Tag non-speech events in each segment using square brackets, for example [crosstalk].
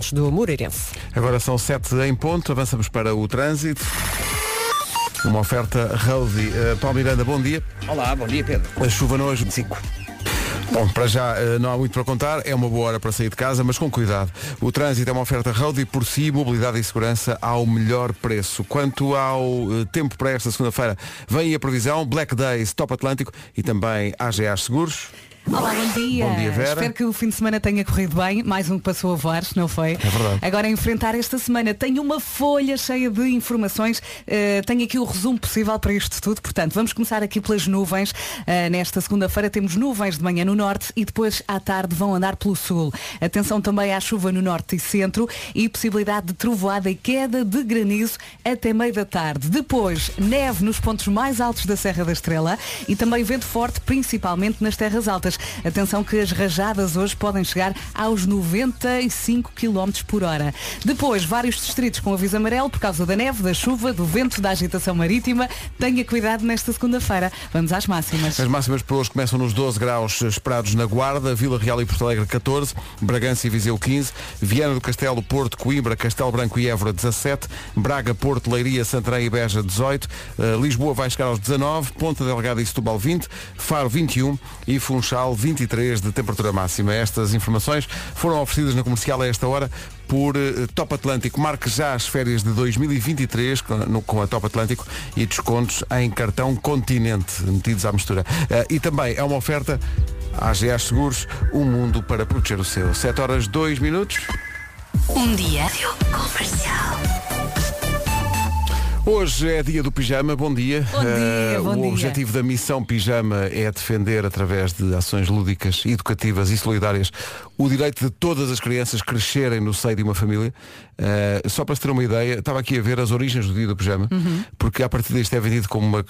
pontos do Moreirense. Agora são sete em ponto, avançamos para o trânsito. Uma oferta Roadie. Uh, Paulo Miranda, bom dia. Olá, bom dia Pedro. A chuva no hoje 25. Bom, para já uh, não há muito para contar, é uma boa hora para sair de casa, mas com cuidado. O trânsito é uma oferta road e por si, mobilidade e segurança ao melhor preço. Quanto ao uh, tempo para esta segunda-feira, vem a previsão, Black Days, Top Atlântico e também AGA Seguros. Olá, bom dia. Bom dia, Vera. Espero que o fim de semana tenha corrido bem. Mais um que passou a voar, não foi? É verdade. Agora a enfrentar esta semana. Tenho uma folha cheia de informações. Uh, tenho aqui o resumo possível para isto tudo. Portanto, vamos começar aqui pelas nuvens. Uh, nesta segunda-feira temos nuvens de manhã no norte e depois à tarde vão andar pelo sul. Atenção também à chuva no norte e centro e possibilidade de trovoada e queda de granizo até meio da tarde. Depois, neve nos pontos mais altos da Serra da Estrela e também vento forte, principalmente nas terras altas. Atenção que as rajadas hoje podem chegar aos 95 km por hora. Depois, vários distritos com aviso amarelo por causa da neve, da chuva, do vento, da agitação marítima. Tenha cuidado nesta segunda-feira. Vamos às máximas. As máximas para hoje começam nos 12 graus esperados na Guarda, Vila Real e Porto Alegre 14, Bragança e Viseu 15, Viana do Castelo, Porto, Coimbra, Castelo Branco e Évora 17, Braga, Porto, Leiria, Santarém e Beja 18, uh, Lisboa vai chegar aos 19, Ponta Delgada e Setúbal 20, Faro 21 e Funchal 23 de temperatura máxima. Estas informações foram oferecidas na comercial a esta hora por uh, Top Atlântico. Marque já as férias de 2023 com, a Top Atlântico e descontos em cartão Continente metidos à mistura. Uh, e também é uma oferta AGA Seguros, um mundo para proteger o seu. 7 horas 2 minutos. Um dia comercial. Hoje é dia do pijama, bom dia. Bom dia, Eh, bom o dia. objetivo da missão pijama é defender, através de ações lúdicas, educativas e solidárias, o direito de todas as crianças crescerem no seio de uma família. Eh, só para se ter uma ideia, estava aqui a ver as origens do dia do pijama, Uhum. porque a partir disto é vendido como uma,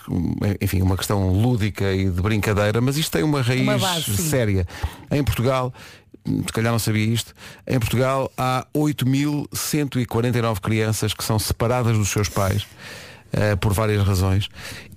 enfim, uma questão lúdica e de brincadeira, mas isto tem uma raiz Uma base, séria. Em Portugal, se calhar não sabia isto, em Portugal há 8.149 crianças que são separadas dos seus pais. eh, por várias razões.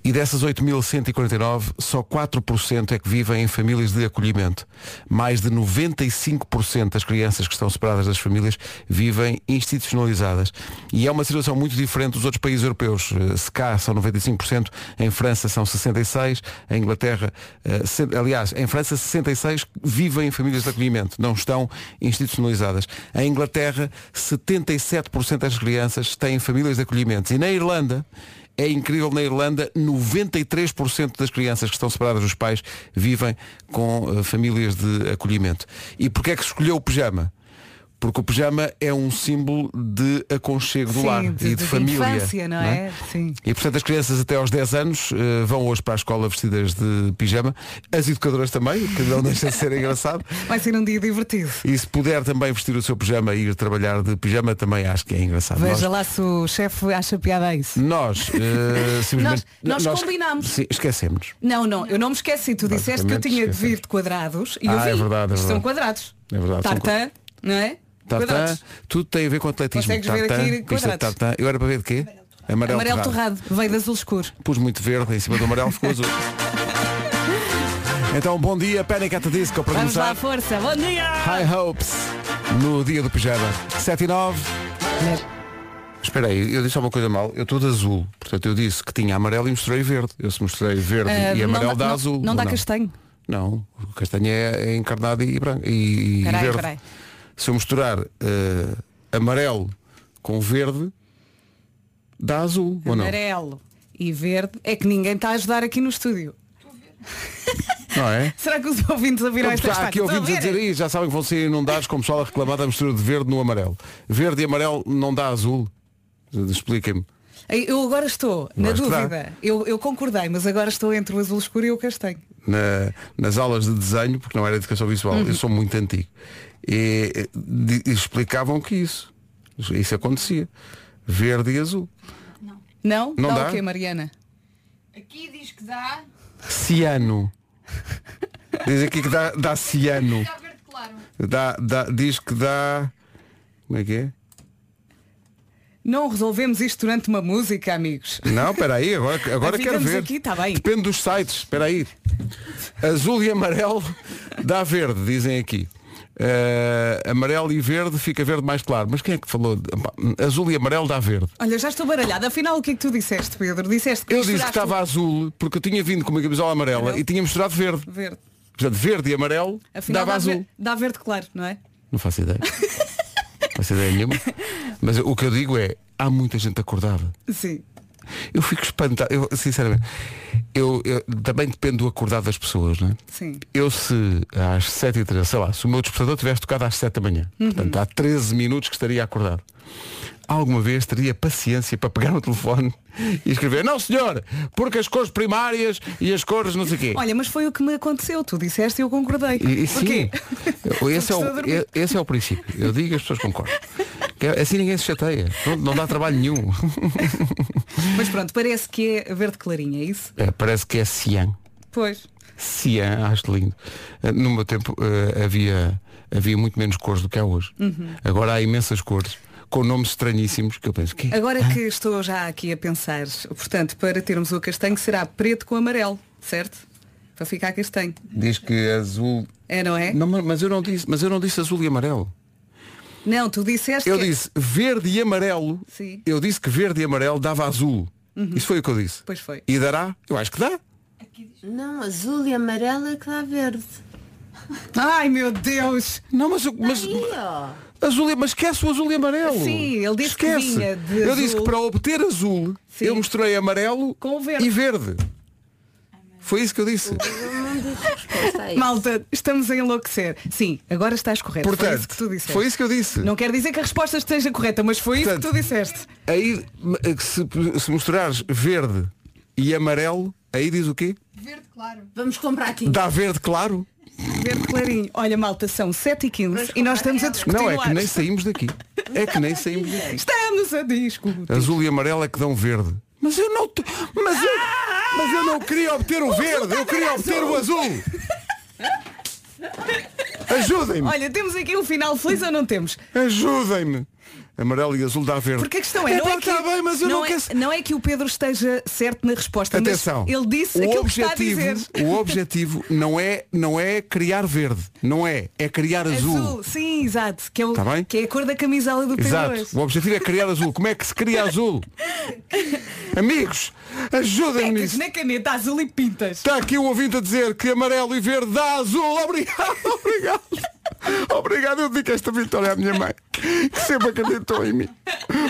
E dessas 8.149, só 4% é que vivem em famílias de acolhimento. Mais de 95% das crianças que estão separadas das famílias vivem institucionalizadas. E é uma situação muito diferente dos outros países europeus. Eh, Se cá são 95%, em França são 66%, em Inglaterra, eh, aliás, em França 66% vivem em famílias de acolhimento, não estão institucionalizadas. Em Inglaterra, 77% das crianças têm famílias de acolhimento. E na Irlanda, é incrível, na Irlanda, 93% das crianças que estão separadas dos pais vivem com eh, famílias de acolhimento. E porquê é que escolheu o pijama? Porque o pijama é um símbolo de aconchego do Sim, lar de- e de, de família. infância, não é? Sim. E portanto as crianças até aos 10 anos eh, vão hoje para a escola vestidas de pijama. As educadoras também, que não [laughs] deixa de ser engraçado. Vai ser um dia divertido. E se puder também vestir o seu pijama e ir trabalhar de pijama, também acho que é engraçado. Veja lá se o chefe acha piada a isso. Nós, eh, [laughs] simplesmente. Nós- nós combinámos. Sim, esquecemos. Não, não, eu não me esqueci. Tu disseste que eu Basicamente, tinha de esquecemos. vir de quadrados e eu Ah, vi. é verdade, é Isto São verdade. quadrados. É verdade, são Tartan, não é? Tartan, Quadrados. tudo tem a ver com atletismo. Consegues ver tartan, aqui pista de quadrados. Eu era para ver de quê? Amarelo, Amarelo torrado. torrado, veio de azul escuro. Pus muito verde em cima do amarelo, ficou azul. [laughs] Então, bom dia, Panic at the Disco para Vamos lá, começar. força. Bom dia! High Hopes, no dia do pijama. 7 e 9. Espera aí, eu disse alguma coisa mal. Eu estou de azul. Portanto, eu disse que tinha amarelo e mostrei verde. Eu se mostrei verde Ah, e não amarelo dá- dá não- azul. Não ou dá castanho. Não, o castanho é, é encarnado e branco. E, e Peraí, verde. peraí. Se eu misturar eh, amarelo com verde, dá azul, ou não? Amarelo e verde. É que ninguém está a ajudar aqui no estúdio. Não é? [laughs] Será que os ouvintes ouviram esta Está aqui ouvintes a Estão dizer, "Ih, já sabem que vão ser inundados com o pessoal a reclamar da mistura de verde no amarelo. Verde e amarelo não dá azul. Expliquem-me. Eu agora estou na dúvida. Eu, eu concordei, mas agora estou entre o azul escuro e o castanho. Na- nas aulas de desenho, porque não era educação visual, Uhum. eu sou muito antigo. E, di- explicavam que isso. Isso acontecia. Verde e azul. Não? Não dá? o quê, Mariana? Aqui diz que dá. Ciano. Diz aqui que dá, dá ciano. Dá. Dá, dá, diz que dá. Como é que é? Não resolvemos isto durante uma música, amigos. Não, espera aí, agora, agora quero ver. aqui, tá bem. Depende dos sites, espera aí. Azul e amarelo dá verde, dizem aqui. Eh, amarelo e verde fica verde mais claro. Mas quem é que falou? Azul e amarelo dá verde. Olha, já estou baralhada. Afinal, o que é que tu disseste, Pedro? Disseste que Eu disse que estava azul porque eu tinha vindo com uma camisola amarela Amarelo. e tinha misturado verde. verde. Portanto, verde e amarelo Afinal, dava dá, azul. ver- dá verde claro, não é? Não faço ideia. [laughs] não faço ideia nenhuma. Mas o que eu digo é, há muita gente acordada. Sim. Eu fico espantado. Eu, sinceramente, eu, eu- também depende do acordado das pessoas, não é? Sim. Eu se às 7 e 13 sei lá, se o meu despertador tivesse tocado às 7 da manhã, Uhum. portanto há 13 minutos que estaria acordado. Alguma vez teria paciência para pegar no telefone e escrever, não senhor, porque as cores primárias e as cores não sei o quê. Olha, mas foi o que me aconteceu. Tu disseste e eu concordei. E, e sim, esse é, o, esse é o princípio. Eu digo e as pessoas concordam. É- Assim ninguém se chateia. Não, não dá trabalho nenhum. [laughs] Mas pronto, parece que é verde clarinho, é isso? É, parece que é cian. Pois. Cian, acho lindo. Eh, No meu tempo eh, havia, havia muito menos cores do que há hoje. Uhum. Agora há imensas cores, com nomes estranhíssimos, que eu penso, que Agora que estou já aqui a pensar, portanto, para termos o castanho será preto com amarelo, certo? Para ficar castanho. diz que azul. É, não é? Não, mas eu não disse, mas eu não disse azul e amarelo. Não, tu disseste Eu que... disse verde e amarelo. Sim. Eu disse que verde e amarelo dava azul. Isso foi o que eu disse. Pois foi. E dará? Eu acho que dá. Não, azul e amarelo é que dá verde. Ai meu Deus! Não, mas, eu- mas Aí, azul e, mas esquece o azul e amarelo. Sim, ele disse que esquece. vinha de Eu azul. disse que para obter azul Sim. eu misturei amarelo Com verde. e verde. Foi isso que eu disse. Isso. Malta, estamos a enlouquecer. Sim, agora estás correto. foi Portanto, isso que tu disseste. foi isso que eu disse. Não quer dizer que a resposta esteja correta, mas foi isso Portanto, que tu disseste. Aí se, se misturares verde e amarelo, aí diz o quê? Verde claro. Vamos comprar tinta. Dá verde claro? Verde clarinho. Olha, malta, são 7h15 e nós estamos a discutir Não, é que nem saímos daqui. É que nem [laughs] saímos daqui. Estamos a discutir. Azul e amarelo é que dão verde. Mas eu não. te- Mas eu, mas eu não queria obter o verde, eu queria obter o azul. Ajudem-me, Olha, temos aqui um final feliz ou não temos? ajudem-me. Amarelo e azul dá verde. Porque a questão é, não, é que, tá bem, mas eu não, é, quero. não é que o Pedro esteja certo na resposta, Atenção. ele disse o objetivo, o objetivo não é, não é criar verde, não é, é criar azul. Azul, sim, exato. Que é, o, Tá que é a cor da camisola do Pedro Exato. hoje. O objetivo é criar azul. Como é que se cria azul? [laughs] Amigos, ajudem-me nisso. na caneta azul e pintas. Está aqui um ouvinte a dizer que amarelo e verde dá azul. Obrigado, [laughs] obrigado. Obrigado, eu dedico esta vitória à minha mãe, que sempre acreditou em mim.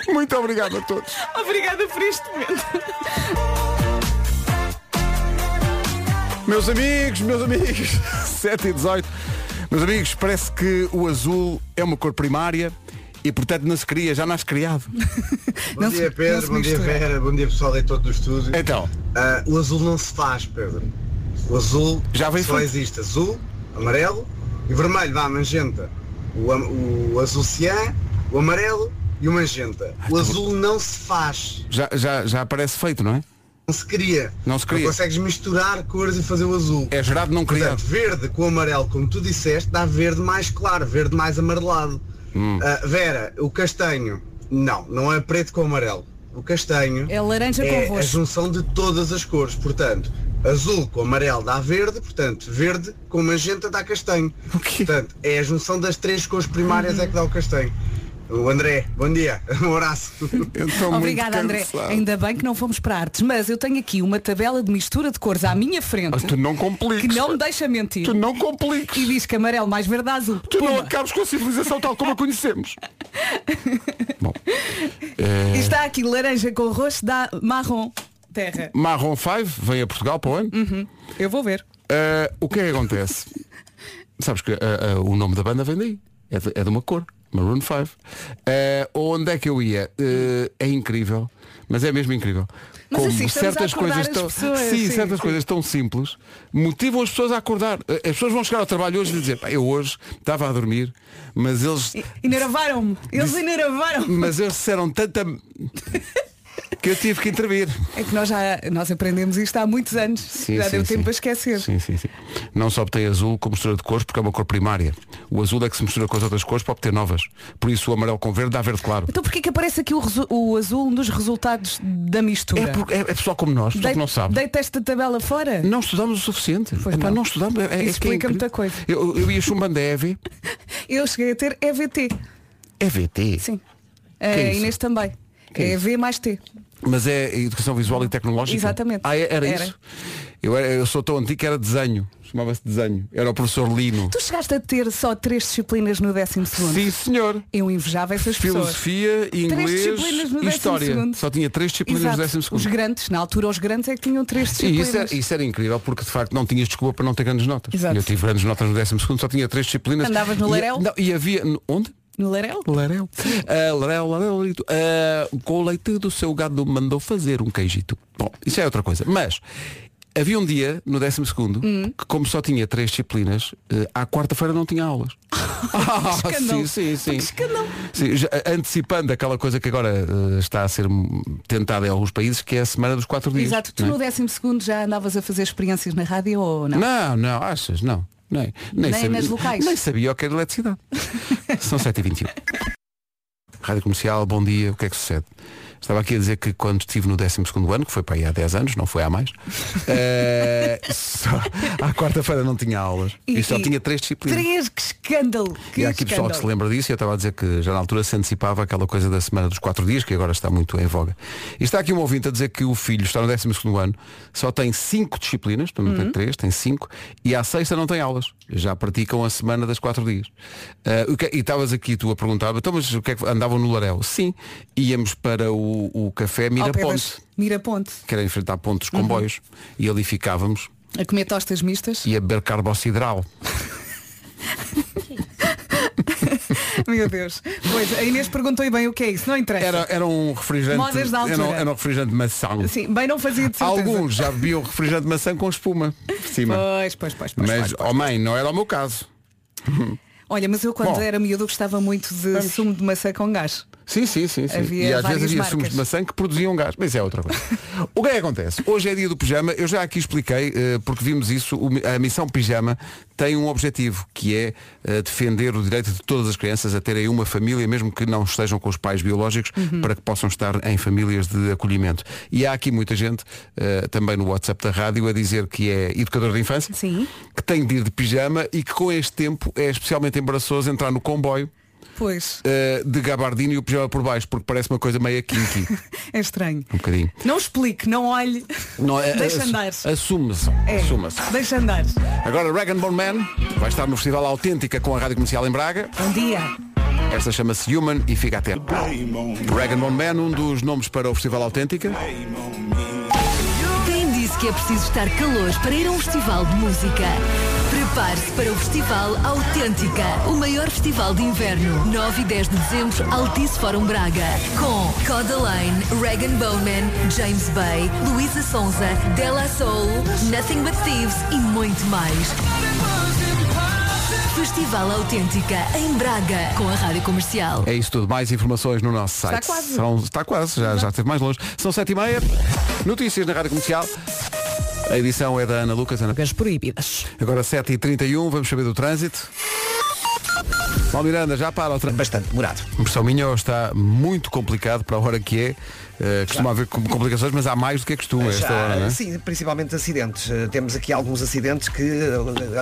Muito obrigado a todos. Obrigada por este momento. Meus amigos, meus amigos, [laughs] 7 e 18. Meus amigos, parece que o azul é uma cor primária e portanto não se cria, já nasce criado. [laughs] Bom dia Pedro, bom dia. Vera, bom dia pessoal aí todo do estúdio. Então, Ah, o azul não se faz, Pedro. O azul Já vem só feito. existe azul, amarelo e vermelho, vá, magenta. O, o azul cian, o amarelo e o magenta. O azul não se faz, já, já, já parece feito, não é? não se cria. Não se cria. consegues misturar cores e fazer o azul. É gerado não criado. Portanto, verde com amarelo, como tu disseste, dá verde mais claro, verde mais amarelado. Hum. Ah, Vera, o castanho, não, não é preto com amarelo. O castanho É laranja é com a roxo. junção de todas as cores. Portanto, azul com amarelo dá verde, portanto, verde com magenta dá castanho. O quê? Portanto, é a junção das três cores primárias é que dá o castanho. O André, bom dia, [laughs] um abraço. Eu estou muito Obrigada, André. Ainda bem que não fomos para artes, mas eu tenho aqui uma tabela de mistura de cores à minha frente Mas tu não compliques. que não me deixa mentir. Tu não compliques. E diz que amarelo mais verde dá azul. Tu não Puma. acabes com a civilização tal como a conhecemos. [laughs] Bom, E está aqui laranja com roxo dá marrom. Terra. Marron 5 vem a Portugal para o ano. Eu vou ver. Eh, o que é que acontece? [laughs] Sabes que eh, eh, o nome da banda vem daí. É de, é de uma cor. Maroon 5. Eh, onde é que eu ia? É incrível. Mas é mesmo incrível. Mas Como assim, estamos a certas coisas as tão, pessoas, sim, sim, certas sim. coisas tão simples motivam as pessoas a acordar. As pessoas vão chegar ao trabalho hoje e dizer, "Pá, eu hoje estava a dormir, mas eles Enervaram-me. Eles enervaram-me. mas eles disseram tanta [laughs] que eu tive que intervir. É que nós já nós aprendemos isto há muitos anos. Sim, já sim, deu sim. tempo a esquecer. Sim, sim, sim. Não só obtém azul como mistura de cores porque é uma cor primária. O azul é que se mistura com as outras cores para obter novas. Por isso o amarelo com verde dá verde claro. Então porquê que aparece aqui o, o azul nos resultados da mistura? É, porque, é, é pessoal como nós, pessoal que não sabe. Deita esta tabela fora? Não estudamos o suficiente. Pois Epá, não. não. estudamos. É, é Isso que é explica incrível. muita coisa. Eu, eu ia chumbando a EV. [laughs] Eu cheguei a ter EVT. EVT. Sim. Que é a? Inês também. Que é é? V mais T. Mas é Educação Visual e Tecnológica? Exatamente. Ah, é- era, Era. isso? Eu, era- eu sou tão antigo que era desenho. Chamava-se desenho. Era o professor Lino. Tu chegaste a ter só três disciplinas no décimo segundo. Sim, senhor. Eu invejava essas pessoas. Filosofia, Três inglês disciplinas no e história. segundo. Só tinha três disciplinas Exato. no décimo segundo. Os grandes, na altura os grandes é que tinham três E disciplinas. isso era, isso era incrível porque de facto não tinhas desculpa para não ter grandes notas. Exato. E Eu tive grandes notas no décimo segundo, só tinha três disciplinas. Andavas no E- Larel? não, e havia. Onde? No Larel? Larel. Ah, Larel, Larel, Larito. Ah, com o leite do seu gado mandou fazer um queijito. Bom, isso é outra coisa. Mas havia um dia, no décimo segundo, Hum. que como só tinha três disciplinas, eh, à quarta-feira não tinha aulas. [laughs] Ah, sim, sim, sim. Sim, já, antecipando aquela coisa que agora eh, está a ser tentada em alguns países, que é a semana dos quatro dias. Exato. Tu é? no décimo segundo já andavas a fazer experiências na rádio ou não? Não, não, achas? Não. Nem, nem, Nem sabia, nas locais? Nem sabia o que era eletricidade. [laughs] São 7h21. Rádio Comercial, bom dia, o que é que sucede? Estava aqui a dizer que quando estive no 12 ano, que foi para aí há 10 anos, não foi há mais, eh, [laughs] só- à quarta-feira não tinha aulas. E, só e- tinha três disciplinas. Três, que escândalo! Que E há aqui pessoal que se lembra disso e eu estava a dizer que já na altura se antecipava aquela coisa da semana dos quatro dias, que agora está muito em voga. E está aqui um ouvinte a dizer que o filho está no 12 ano, só tem cinco disciplinas, não tem três, tem cinco, e à sexta não tem aulas. Já praticam a semana das quatro dias. Que- e estavas aqui tu a perguntar, então mas o que é que andavam no Larel? Sim, íamos para o, o café Miraponte, Miraponte. que era enfrentar pontos comboios, e ali ficávamos A comer tostas mistas. e a beber carbocidral. [laughs] Meu Deus. Pois, a Inês perguntou bem o que é isso, não interessa. Era, era um refrigerante. Modas da altura. Era, um- era um refrigerante de maçã. Sim, bem não fazia de certeza. Alguns já bebiam refrigerante de maçã com espuma por cima. Pois, pois, pois, pois, Mas, pois, pois. oh mãe, não era o meu caso. Olha, mas eu quando Bom. era miúdo gostava muito de sumo de maçã com gás. Sim, sim, sim. sim. Havia e às vezes havia marcas. sumos de maçã que produziam gás. Mas é outra coisa. o que é que acontece? Hoje é dia do pijama. Eu já aqui expliquei, eh, porque vimos isso, a missão pijama tem um objetivo, que é eh, defender o direito de todas as crianças a terem uma família, mesmo que não estejam com os pais biológicos, Uhum. para que possam estar em famílias de acolhimento. E há aqui muita gente, eh, também no WhatsApp da rádio, a dizer que é educador de infância, Sim. que tem de ir de pijama e que com este tempo é especialmente embaraçoso entrar no comboio Pois, eh, de gabardino e o pijama por baixo, porque parece uma coisa meio kinky. [laughs] é estranho. Um bocadinho. Não explique, não olhe. Não, é- [laughs] Deixa andar. Assume-se. É, Assuma-se. deixa andar. Agora Dragon Bone Man vai estar no Festival Autêntica com a Rádio Comercial em Braga. Bom dia. Esta chama-se Human e fica atento. Dragon Bone Man, um dos nomes para o Festival Autêntica. Quem disse que é preciso estar calor para ir a um festival de música? Prepare-se para o Festival Autêntica, o maior festival de inverno. 9 e 10 de dezembro, Altice Fórum Braga. Com Codaline, Regan Bowman, James Bay, Luísa Sonza, Della Soul, Nothing But Thieves e muito mais. Festival Autêntica em Braga, com a Rádio Comercial. É isso tudo. Mais informações no nosso Está site. quase. São- está quase, já, já esteve mais longe. São sete e meia. Notícias na Rádio Comercial. A edição é da Ana Lucas. Ana... Drogas proibidas. Agora 7h31, vamos saber do trânsito. Paulo Miranda, já para o trânsito. Bastante demorado. Impressão minha ou está muito complicado para a hora que é. Eh, costuma haver com- complicações, mas há mais do que é costume esta hora, não é? Sim, principalmente acidentes. Eh, Temos aqui alguns acidentes que eh,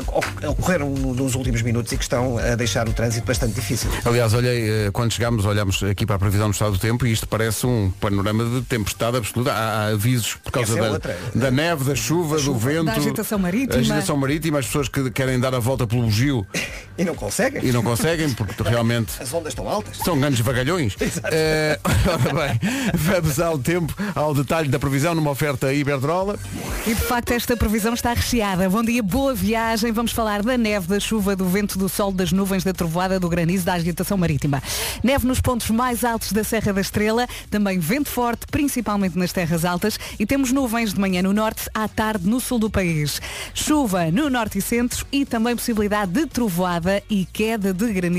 oc- ocorreram no- nos últimos minutos e que estão a deixar o trânsito bastante difícil. Aliás, olhei, quando chegámos, olhámos aqui para a previsão do estado do tempo e isto parece um panorama de tempestade absoluta. Há, há avisos por causa é da, outra. da neve, da chuva, do vento. Da agitação marítima. A agitação marítima, as pessoas que querem dar a volta pelo bugio [laughs] E não conseguem? e não conseguem, porque realmente As ondas estão altas. São grandes vagalhões. Eh, [laughs] ora bem, vamos ao tempo, ao detalhe da previsão numa oferta Iberdrola. E de facto esta previsão está recheada. Bom dia, boa viagem. Vamos falar da neve, da chuva, do vento, do sol, das nuvens, da trovoada, do granizo, da agitação marítima. Neve nos pontos mais altos da Serra da Estrela, também vento forte, principalmente nas terras altas, e temos nuvens de manhã no norte, à tarde no sul do país. Chuva no norte e centro e também possibilidade de trovoada e queda de granizo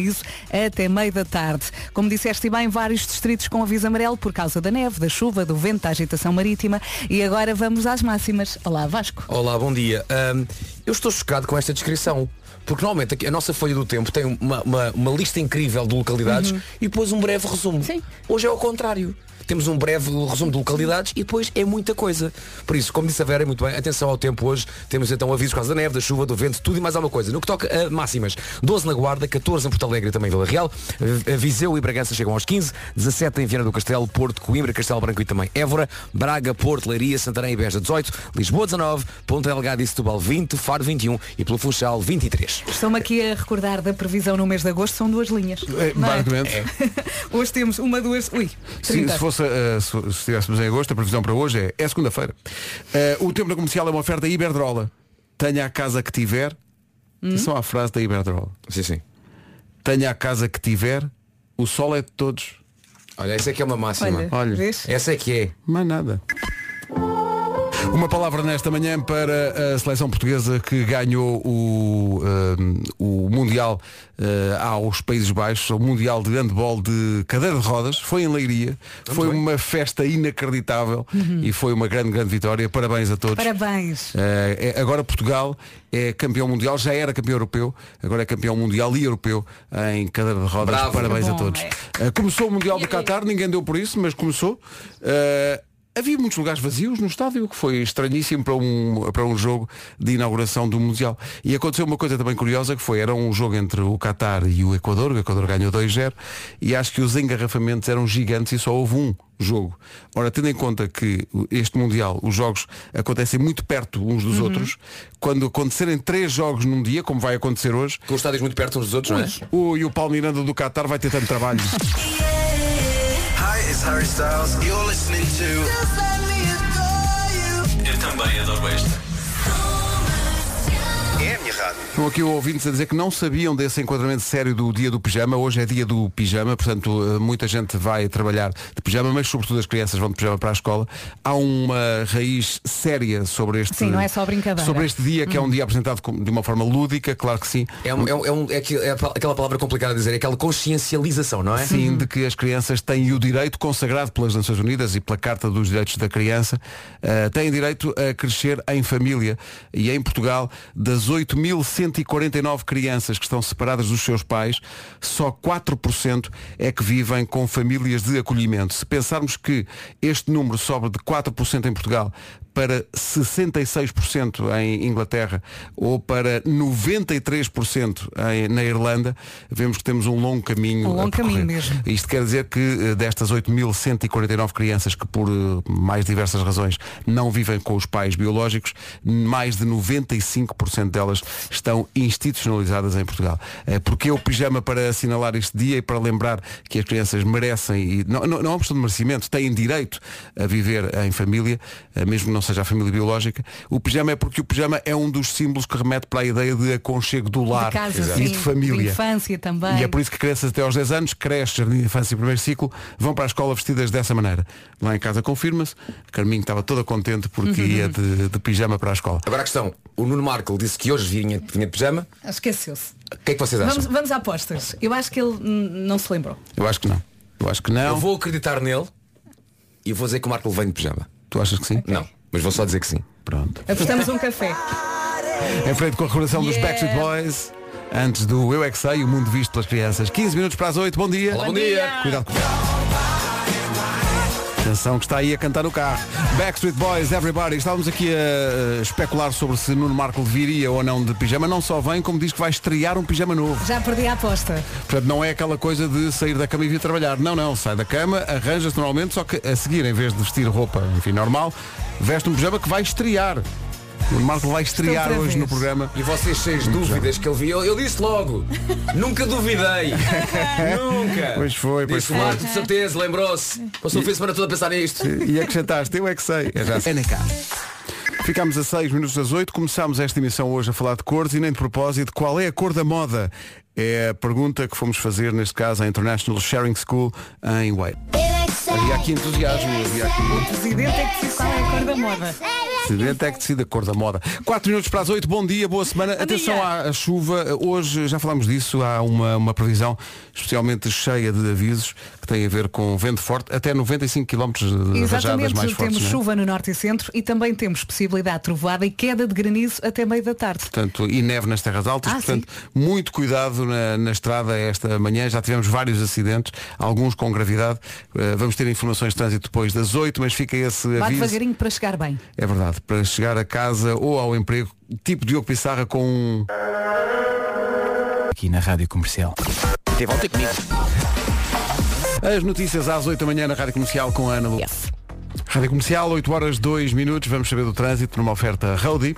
até meio da tarde. Como disseste bem, vários distritos com aviso amarelo por causa da neve, da chuva, do vento, da agitação marítima. E agora vamos às máximas. Olá, Vasco. Olá, bom dia. Ahm, eu estou chocado com esta descrição. Porque normalmente a nossa folha do tempo tem uma, uma, uma lista incrível de localidades e depois um breve resumo. Sim. Hoje é ao contrário. Temos um breve resumo de localidades e depois é muita coisa. Por isso, como disse a Vera, muito bem, atenção ao tempo hoje. Temos então avisos por causa da neve, da chuva, do vento, tudo e mais alguma coisa. No que toca a máximas, 12 na Guarda, 14 em Porto Alegre e também em Vila Real, Viseu e Bragança chegam aos 15, 17 em Viana do Castelo, Porto, Coimbra, Castelo Branco e também Évora, Braga, Porto, Leiria, Santarém e Beja 18, Lisboa 19, Ponta Delgada e Setúbal 20, Faro 21 e pelo Funchal 23. Estou-me aqui a recordar da previsão no mês de agosto, são duas linhas. É, é? basicamente. [laughs] Hoje temos uma, duas. Ui, Se, 30. se fosse, eh, se, se estivéssemos em agosto, a previsão para hoje é, é segunda-feira. Eh, o tempo na comercial é uma oferta Iberdrola. Tenha a casa que tiver. Atenção à frase da Iberdrola. Sim, sim. Tenha a casa que tiver, o sol é de todos. Olha, essa é que é uma máxima. Olha, Olha. Essa é que é. Mais nada. Uma palavra nesta manhã para a seleção portuguesa que ganhou o, eh, o Mundial eh, aos Países Baixos, o Mundial de Handball de cadeira de rodas, foi em Leiria, foi bem. uma festa inacreditável e foi uma grande, grande vitória. Parabéns a todos. Parabéns. Eh, é- agora Portugal é campeão mundial, já era campeão europeu, agora é campeão mundial e europeu em cadeira de rodas. Bravo. Parabéns a Bom, todos. é. Eh, começou o Mundial do Qatar, ninguém deu por isso, mas começou. Eh, havia muitos lugares vazios no estádio, o que foi estranhíssimo para um, para um jogo de inauguração do Mundial. E aconteceu uma coisa também curiosa, que foi, era um jogo entre o Qatar e o Equador, o Equador ganhou 2-0, e acho que os engarrafamentos eram gigantes e só houve um jogo. Ora, tendo em conta que este Mundial, os jogos acontecem muito perto uns dos outros, quando acontecerem três jogos num dia, como vai acontecer hoje, Com os estádios muito perto uns dos outros, não é? o, e o Paulo Miranda do Qatar vai ter tanto trabalho. [laughs] Hi, it's Harry Styles. You're listening to. Eu também adoro esta. É a minha rádio. Estão aqui ouvintes a dizer que não sabiam desse enquadramento sério do dia do pijama. Hoje é dia do pijama, portanto, eh, muita gente vai trabalhar de pijama, mas sobretudo as crianças vão de pijama para a escola. Há uma raiz séria sobre este, Sim, não é só brincadeira. sobre este dia, que é um dia apresentado de uma forma lúdica, claro que sim. É, um- é, um- é, um- é é aquela palavra complicada a dizer, é aquela consciencialização, não é? Sim, de que as crianças têm o direito consagrado pelas Nações Unidas e pela Carta dos Direitos da Criança, eh, têm direito a crescer em família. E em Portugal, das 8.149 crianças que estão separadas dos seus pais, só 4% é que vivem com famílias de acolhimento. Se pensarmos que este número sobe de 4% em Portugal para 66% em Inglaterra ou para 93% em, na Irlanda, vemos que temos um longo caminho Um longo caminho mesmo. Isto quer dizer que eh, destas 8.149 crianças que por eh, mais diversas razões não vivem com os pais biológicos, mais de 95% delas estão institucionalizadas em Portugal. Eh, Porque o pijama para assinalar este dia e para lembrar que as crianças merecem, e não, não, não é uma questão de merecimento, têm direito a viver em família, mesmo que não seja a família biológica. O pijama é porque o pijama é um dos símbolos que remete para a ideia de aconchego do lar de casa, e sim, de família. De infância também. E é por isso que crianças até aos 10 anos, creche, jardim de infância e primeiro ciclo, vão para a escola vestidas dessa maneira. Lá em casa confirma-se, Carminho estava toda contente porque Uhum. ia de, de pijama para a escola. Agora a questão, o Nuno Marco disse que hoje vinha, vinha de pijama. Esqueceu-se. O que é que vocês acham? Vamos, vamos a apostas. Eu acho que ele não se lembrou. Eu acho que não. Eu acho que não. Eu vou acreditar nele e vou dizer que o Marco vem de pijama. Tu achas que sim? Não, mas vou só dizer que sim. Pronto. Apostamos um café. Em frente com a recordação dos Yeah. Backstreet Boys, antes do Eu é que sei, o mundo visto pelas crianças. 15 minutos para as 8, bom dia. Olá, bom dia. Cuidado Atenção que está aí a cantar no carro. Backstreet Boys, Everybody. Estávamos aqui a especular sobre se Nuno Marco viria ou não de pijama. Não só vem, como diz que vai estrear um pijama novo. Já perdi a aposta. Portanto, não é aquela coisa de sair da cama e vir trabalhar. Não, não. Sai da cama, arranja-se normalmente, só que a seguir, em vez de vestir roupa, enfim, normal, veste um pijama que vai estrear. O Marco vai estrear outra hoje no vez. programa. E vocês cheios de dúvidas que ele viu, eu, eu disse logo, nunca duvidei. [laughs] nunca. Pois foi, pois disse foi. Marco, de certeza, lembrou-se. Passou o fim de semana toda a pensar nisto. E acrescentaste, eu é que sei. É já NK. Ficámos a 6 minutos das 8, começámos esta emissão hoje a falar de cores e nem de propósito, qual é a cor da moda? É a pergunta que fomos fazer, neste caso, à International Sharing School em Wade. Havia aqui entusiasmo, havia aqui. O presidente é que decide qual é a cor da moda. Acidente é que decide a cor da moda. 4 minutos para as 8, bom dia, boa semana. Atenção dia. à chuva. Hoje já falámos disso, há uma, uma previsão especialmente cheia de avisos que tem a ver com vento forte, até 95 km de rajadas Exatamente, mais fortes. temos é? chuva no norte e centro e também temos possibilidade de trovoada e queda de granizo até meio da tarde. Portanto, e neve nas terras altas, Ah, portanto, muito cuidado na, na estrada esta manhã. Já tivemos vários acidentes, alguns com gravidade. Eh, vamos ter informações de trânsito depois das 8, mas fica esse aviso. devagarinho para chegar bem. É verdade, para chegar a casa ou ao emprego, tipo Diogo Pissarra com um. Aqui na Rádio Comercial. Tem volta comigo. As notícias às 8 da manhã na Rádio Comercial com a Ana Lu. Yes. Rádio Comercial, 8 horas 2 minutos. Vamos saber do trânsito numa oferta Roadie.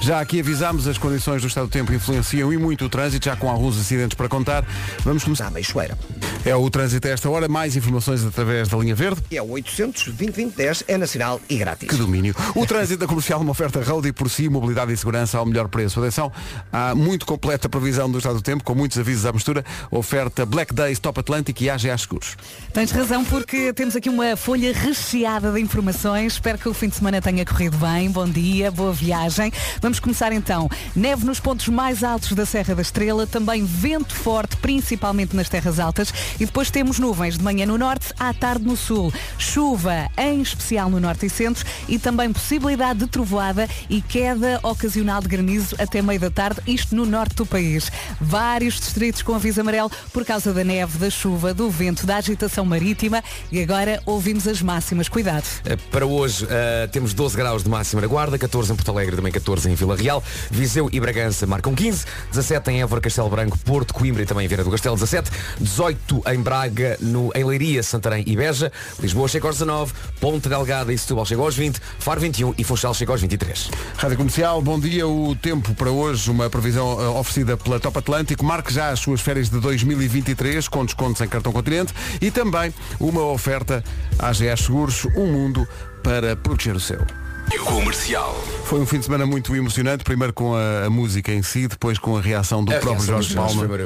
Já aqui avisámos, as condições do estado do tempo influenciam e muito o trânsito, já com alguns acidentes para contar. Vamos começar. Na Meixoeira. É o trânsito a esta hora. Mais informações através da linha verde. É o 800 2010 é nacional e grátis. Que domínio. O trânsito da comercial, uma oferta Roadie por si, mobilidade e segurança ao melhor preço. Atenção, há muito completa previsão do estado do tempo, com muitos avisos à mistura. Oferta Black Days Top Atlântico e AGA Seguros. Tens razão porque temos aqui uma folha recheada de informações. Espero que o fim de semana tenha corrido bem. Bom dia, boa viagem. Vamos começar então. Neve nos pontos mais altos da Serra da Estrela, também vento forte, principalmente nas terras altas. E depois temos nuvens de manhã no norte, à tarde no sul. Chuva, em especial no norte e centro, e também possibilidade de trovoada e queda ocasional de granizo até meio da tarde, isto no norte do país. Vários distritos com aviso amarelo por causa da neve, da chuva, do vento, da agitação marítima. E agora ouvimos as máximas. Cuidado. Uh, Para hoje uh, temos 12 graus de máxima na Guarda, 14 em Porto Alegre, também 14 em Vila Real, Viseu e Bragança marcam 15, 17 em Évora, Castelo Branco, Porto, Coimbra e também Vieira do Castelo 17, 18 em Braga, no, em Leiria, Santarém e Beja, Lisboa chega aos 19, Ponte Delgada e Setúbal chega aos 20, Faro 21 e Funchal chega aos 23. Rádio Comercial, bom dia. O tempo para hoje, uma previsão eh, oferecida pela Top Atlântico. Marque já as suas férias de 2023 com descontos em cartão continente e também uma oferta AGS Seguros, um mundo para proteger o seu. Comercial. Foi um fim de semana muito emocionante, primeiro com a, a música em si, depois com a reação do A próprio reação Jorge Palma,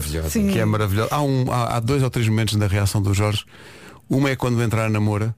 que é maravilhoso. Há, um- há- há dois ou três momentos na reação do Jorge. Uma é quando entrar na namora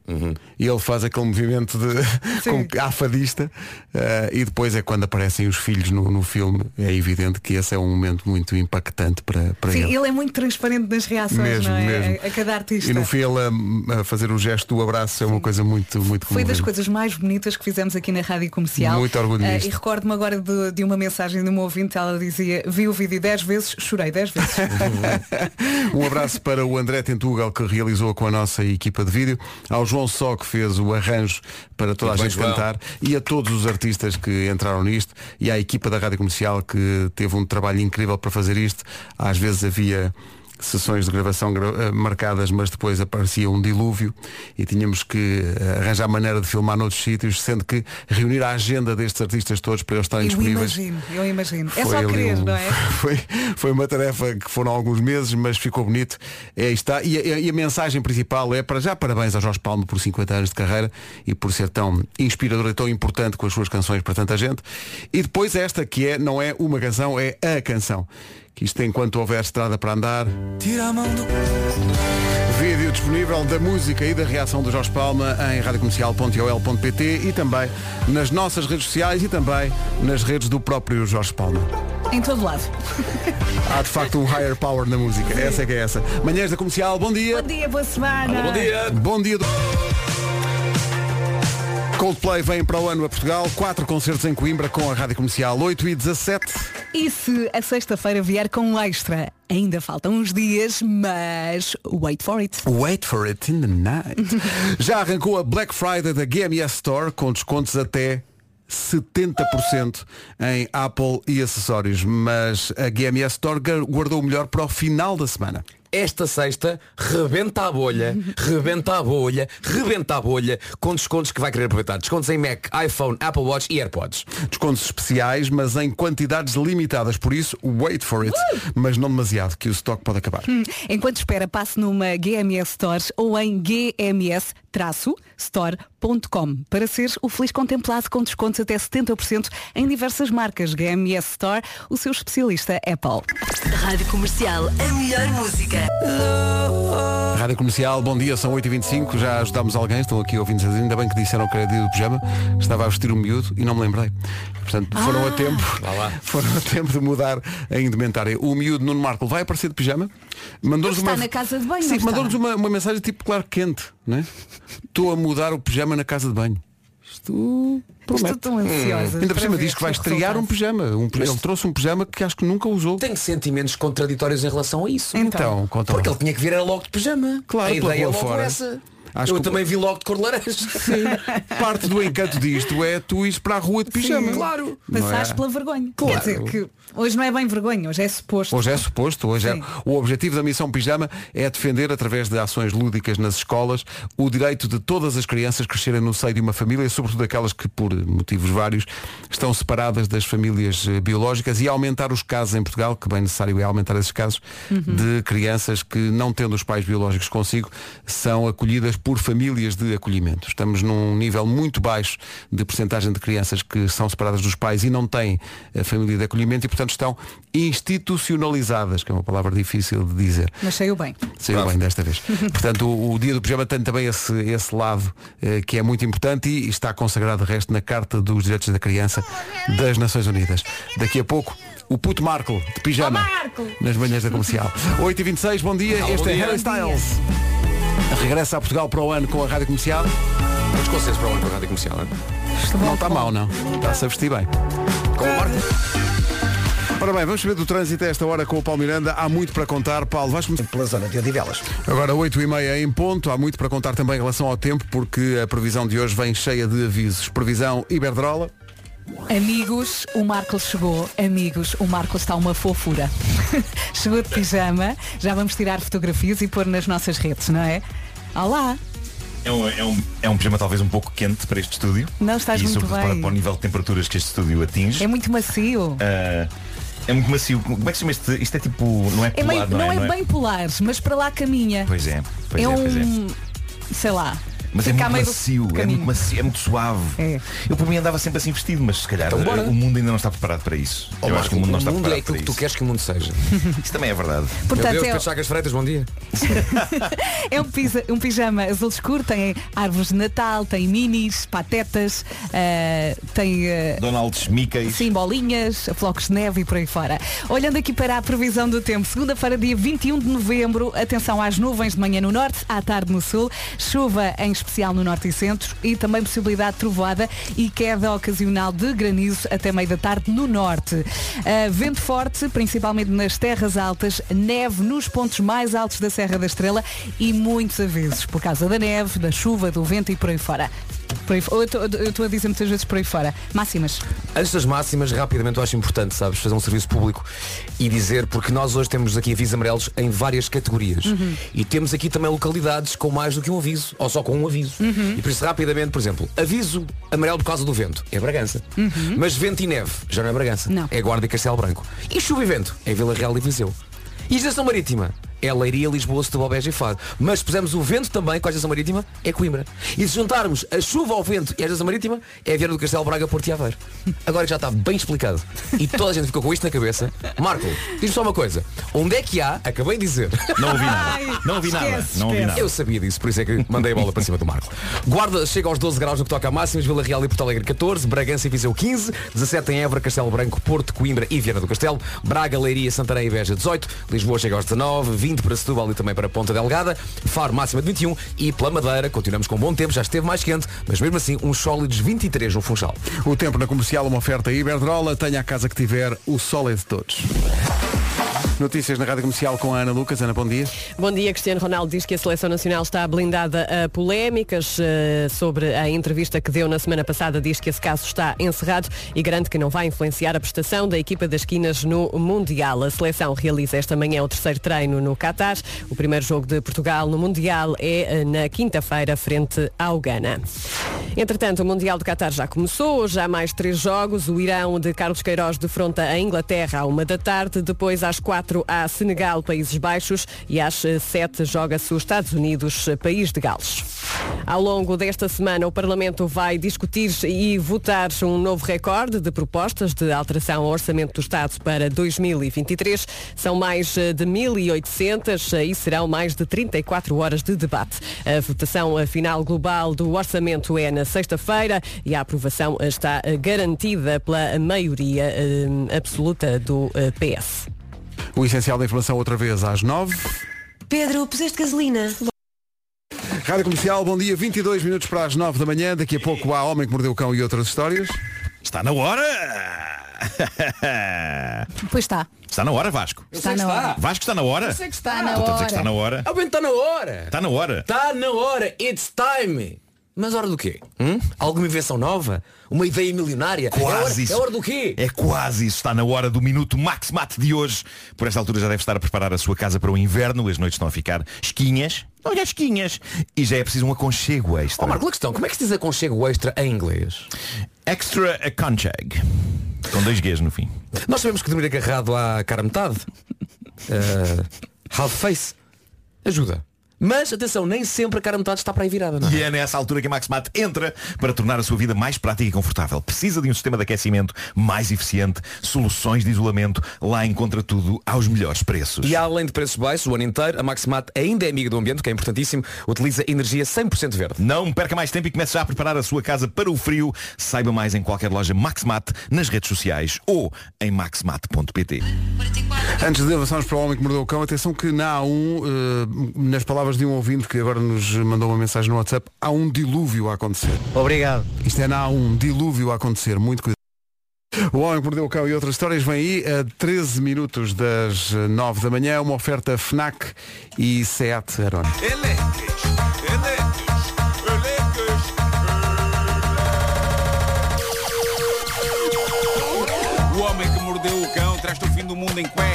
e ele faz aquele movimento de Sim. com, afadista eh, e depois é quando aparecem os filhos no, no filme. É evidente que esse é um momento muito impactante para, para Sim, ele. ele é muito transparente nas reações, Mesmo, não é? mesmo. A, a cada artista. E no fim ele a, a fazer o gesto do abraço é uma coisa muito, muito Foi das coisas mais bonitas que fizemos aqui na Rádio Comercial. Muito orgulho Eh, nisto. E recordo-me agora de, de uma mensagem de uma ouvinte, ela dizia, vi o vídeo dez vezes, chorei dez vezes. [laughs] Um abraço para o André Tentugal que realizou com a nossa equipa de vídeo, ao João Só que fez o arranjo para toda Muito a gente cantar e a todos os artistas que entraram nisto e à equipa da Rádio Comercial que teve um trabalho incrível para fazer isto. Às vezes havia sessões de gravação gra- eh, marcadas, mas depois aparecia um dilúvio e tínhamos que eh, arranjar maneira de filmar noutros sítios, sendo que reunir a agenda destes artistas todos para eles estarem eu disponíveis. imagino, eu imagino. É só querer, um- não é? [laughs] Foi, foi uma tarefa que foram alguns meses, mas ficou bonito. É, está. E, a, e a mensagem principal é para já parabéns a Jorge Palmo por 50 anos de carreira e por ser tão inspirador e tão importante com as suas canções para tanta gente. E depois esta que é, não é uma canção, é a canção. Que isto enquanto houver estrada para andar. Tira a mão do. Vídeo disponível da música e da reação do Jorge Palma em radiocomercial.ol.pt e também nas nossas redes sociais e também nas redes do próprio Jorge Palma. Em todo lado. Há de facto um higher power na música. Essa é que é essa. Manhãs da comercial, bom dia. Bom dia, boa semana. Bom dia! Bom dia. Do... Coldplay vem para o ano a Portugal. Quatro concertos em Coimbra com a Rádio Comercial 8 e 17. E se a sexta-feira vier com um extra? Ainda faltam uns dias, mas wait for it. Wait for it in the night. [laughs] Já arrancou a Black Friday da GMS Store com descontos até 70% em Apple e acessórios. Mas a GMS Store guardou o melhor para o final da semana. Esta sexta, rebenta a bolha, [laughs] rebenta a bolha, rebenta a bolha, com descontos que vai querer aproveitar. Descontos em Mac, iPhone, Apple Watch e AirPods. Descontos especiais, mas em quantidades limitadas. Por isso, wait for it. Mas não demasiado, que o estoque pode acabar. Enquanto espera, passe numa GMS Stores ou em gms-store.com para ser o feliz contemplado com descontos até 70% em diversas marcas. GMS Store, o seu especialista Apple. Rádio Comercial, a melhor música. Rádio Comercial, bom dia, são 8h25, já ajudámos alguém, estão aqui ouvindo ainda bem que disseram que era dia do pijama, estava a vestir o miúdo e não me lembrei. Portanto, foram a Ah. tempo, [laughs] foram a tempo de mudar a indumentária. O miúdo Nuno Marco vai aparecer de pijama, mandou-nos Está uma. na casa de banho, Sim, mandou-nos uma, uma mensagem tipo claro quente, né? Estou a mudar o pijama na casa de banho. Isto promete. Estou tão ansiosa Ainda por cima diz que vai estrear um pijama. Um, ele trouxe um pijama que acho que nunca usou. Tenho sentimentos contraditórios em relação a isso. Então, conta Porque ele tinha que vir era logo de pijama. Claro, a ideia é logo fora. essa. Acho Eu que- também vi logo de cor de laranja. Sim. Parte do encanto disto é tu ires para a rua de pijama. Sim, claro. Passares Não é? pela vergonha. Claro. Quer dizer que hoje não é bem vergonha, hoje é suposto. Hoje é suposto, hoje é. Sim. O objetivo da missão Pijama é defender, através de ações lúdicas nas escolas, o direito de todas as crianças crescerem no seio de uma família, sobretudo aquelas que, por motivos vários, estão separadas das famílias eh, biológicas e aumentar os casos em Portugal, que bem necessário é aumentar esses casos, de crianças que, não tendo os pais biológicos consigo, são acolhidas por famílias de acolhimento. Estamos num nível muito baixo de porcentagem de crianças que são separadas dos pais e não têm a família de acolhimento e, portanto, estão institucionalizadas, que é uma palavra difícil de dizer. Mas saiu bem. Saiu bem desta vez. [laughs] Portanto, o, o dia do pijama tem também esse, esse lado eh, que é muito importante e está consagrado de resto na Carta dos Direitos da Criança das Nações Unidas. Daqui a pouco, o puto Marco de pijama nas manhãs da comercial. [laughs] 8h26, bom dia. Olá, este bom é dia. Harry Styles. Regressa a Portugal para o ano com a Rádio Comercial. Muitos conselhos para o ano para a rádio comercial, não é? Não está mal, não. Está-se a vestir bem. Com o Marco. Ora bem, vamos saber do trânsito a esta hora com o Paulo Miranda. Há muito para contar. Paulo, vais começar. Pela zona de Odivelas. Agora 8 e meia em ponto, há muito para contar também em relação ao tempo, porque a previsão de hoje vem cheia de avisos. Previsão Iberdrola, Amigos, o Marco chegou. Amigos, o Marco está uma fofura. [laughs] chegou de pijama. Já vamos tirar fotografias e pôr nas nossas redes, não é? Olá! É um, é, um, é um pijama talvez um pouco quente para este estúdio. Não, estás e muito bem. Para, para o nível de temperaturas que este estúdio atinge. É muito macio. Ah, é muito macio. Como é que se chama este? Isto é tipo. Não é É polar, meio- não, não é? é bem polares, mas para lá caminha. Pois é, pois é, é, pois é. um. Sei lá. Mas é muito macio, é muito macio, é muito suave. É. Eu por mim andava sempre assim vestido, mas se calhar Então bora. o mundo ainda não está preparado para isso. Ó, Eu acho que o mundo não o está mundo é preparado aquilo para que tu isso. queres que o mundo seja. [laughs] [laughs] Isso também é verdade. Portanto, Meu Deus, é- Chagas Freitas, bom dia. [laughs] É um, pisa- um pijama azul escuro, tem árvores de Natal, tem minis, patetas, eh, tem eh, Donalds, Mickeys. sim, bolinhas, flocos de neve e por aí fora. Olhando aqui para a previsão do tempo, segunda-feira, dia 21 de novembro, atenção às nuvens de manhã no norte, à tarde no sul, chuva em especial no norte e centro e também possibilidade de trovoada e queda ocasional de granizo até meio da tarde no norte. Ah, vento forte, principalmente nas terras altas, neve nos pontos mais altos da Serra da Estrela e muitos avisos por causa da neve, da chuva, do vento e por aí fora. Por aí eu estou- a dizer muitas vezes por aí fora. Máximas. Antes das máximas, rapidamente eu acho importante, sabes, fazer um serviço público e dizer, porque nós hoje temos aqui avisos amarelos em várias categorias. E temos aqui também localidades com mais do que um aviso, ou só com um aviso. E por isso, rapidamente, por exemplo, aviso amarelo por causa do vento, é Bragança. Mas vento e neve, já não é Bragança, Não. é Guarda e Castelo Branco. E chuva e vento, é Vila Real e Viseu. E Estação Marítima, é Leiria, Lisboa, Setúbal, Beja e Faro. Mas se pusermos o vento também com a Estação Marítima, é Coimbra. E se juntarmos a chuva ao vento e a Estação Marítima, é Viana do Castelo, Braga, Porto e Aveiro. Agora que já está bem explicado e toda a gente ficou com isto na cabeça, Marco, diz-me só uma coisa. Onde é que há, acabei de dizer, Não ouvi nada. Não ouvi nada. esquece, Não ouvi nada. eu sabia disso, por isso é que mandei a bola para cima do Marco. Guarda chega aos 12 graus no que toca a máximas, Vila Real e Porto Alegre 14, Bragança e Viseu 15, 17 em Évora, Castelo Branco, Porto, Coimbra e Viana do Castelo, Braga, Leiria, Santarém e Beja 18, Lisboa chega aos 19, 20 para Setúbal e também para Ponta Delgada, Faro máxima de 21 e pela Madeira continuamos com bom tempo, já esteve mais quente, mas mesmo assim uns sólidos 23 no Funchal. o tempo na comercial, uma oferta Iberdrola, tenha a casa que tiver, o sol é de todos. Notícias na Rádio Comercial com a Ana Lucas. Ana, bom dia. Bom dia, Cristiano Ronaldo diz que a Seleção Nacional está blindada a polémicas eh, sobre a entrevista que deu na semana passada, diz que esse caso está encerrado e garante que não vai influenciar a prestação da equipa das esquinas no Mundial. A seleção realiza esta manhã o terceiro treino no Qatar. O primeiro jogo de Portugal no Mundial é eh, na quinta-feira, frente ao Ghana. Entretanto, o Mundial de Qatar já começou, já há mais três jogos. O Irão de Carlos Queiroz defronta a Inglaterra à uma da tarde, depois às quatro há Senegal, Países Baixos e às eh, sete joga-se os Estados Unidos, eh, País de Gales. Ao longo desta semana, o Parlamento vai discutir e votar um novo recorde de propostas de alteração ao Orçamento do Estado para 2023. São mais eh, de 1.800 eh, e serão mais de 34 horas de debate. A votação eh, final global do orçamento é na sexta-feira e a aprovação eh, está eh, garantida pela maioria eh, absoluta do eh, PS. O essencial da informação outra vez às 9. Pedro, puseste gasolina. Rádio Comercial, bom dia, 22 minutos para as 9 da manhã. Daqui a pouco há Homem que Mordeu o Cão e outras histórias. Está na hora! Pois está. Está na hora, Vasco. Eu Está na hora. Vasco está na hora? Eu sei que está na Estou a dizer hora. que está na hora. Está na hora. Está na hora. Está na hora. It's time. Mas hora do quê? Hum? Alguma invenção nova? Uma ideia milionária? Quase é hora. É hora do quê? É quase isso. Está na hora do minuto Max Mate de hoje. Por esta altura já deve estar a preparar a sua casa para o inverno. As noites estão a ficar esquinhas. Olha, esquinhas. E já é preciso um aconchego extra. Oh, Marco, questão, como é que se diz aconchego extra em inglês? Extra aconcheg. Com dois Gs no fim. Nós sabemos que dormir agarrado à cara metade. Uh, [laughs] half face. Ajuda. Mas, atenção, nem sempre a cara metade está para aí virada, não é? E é nessa altura que a MaxMat entra para tornar a sua vida mais prática e confortável. Precisa de um sistema de aquecimento mais eficiente, soluções de isolamento, lá encontra tudo aos melhores preços. E além de preços baixos, o ano inteiro, a Maximat ainda é amiga do ambiente, que é importantíssimo, utiliza energia 100% verde. Não perca mais tempo e comece já a preparar a sua casa para o frio. Saiba mais em qualquer loja MaxMat, nas redes sociais ou em maxmat.pt. Antes de avançarmos para o Homem que Mordeu o Cão, atenção que na A1, eh, nas palavras de um ouvinte que agora nos mandou uma mensagem no WhatsApp, há um dilúvio a acontecer. Obrigado. Isto é na A1, um dilúvio a acontecer. Muito cuidado. O Homem que Mordeu o Cão e outras histórias vem aí a 13 minutos das eh, 9 da manhã, uma oferta FNAC e SEAT Arona. O homem que mordeu o cão traz-te o fim do mundo em cuecas.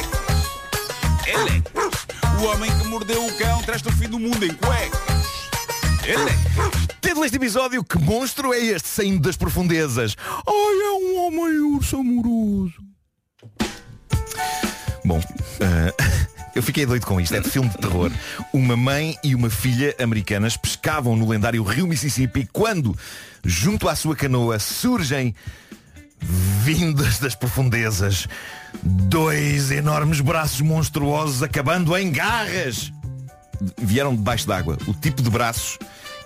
O homem que mordeu o cão traz-te o fim do mundo em cuecas. Elecas. Título deste episódio, que monstro é este saindo das profundezas? Ai, é um homem urso amoroso. Bom, eh, [laughs] eu fiquei doido com isto, é de filme de terror. Uma mãe e uma filha americanas pescavam no lendário rio Mississippi quando, junto à sua canoa, surgem, vindas das profundezas, dois enormes braços monstruosos acabando em garras. Vieram debaixo d'água. O tipo de braços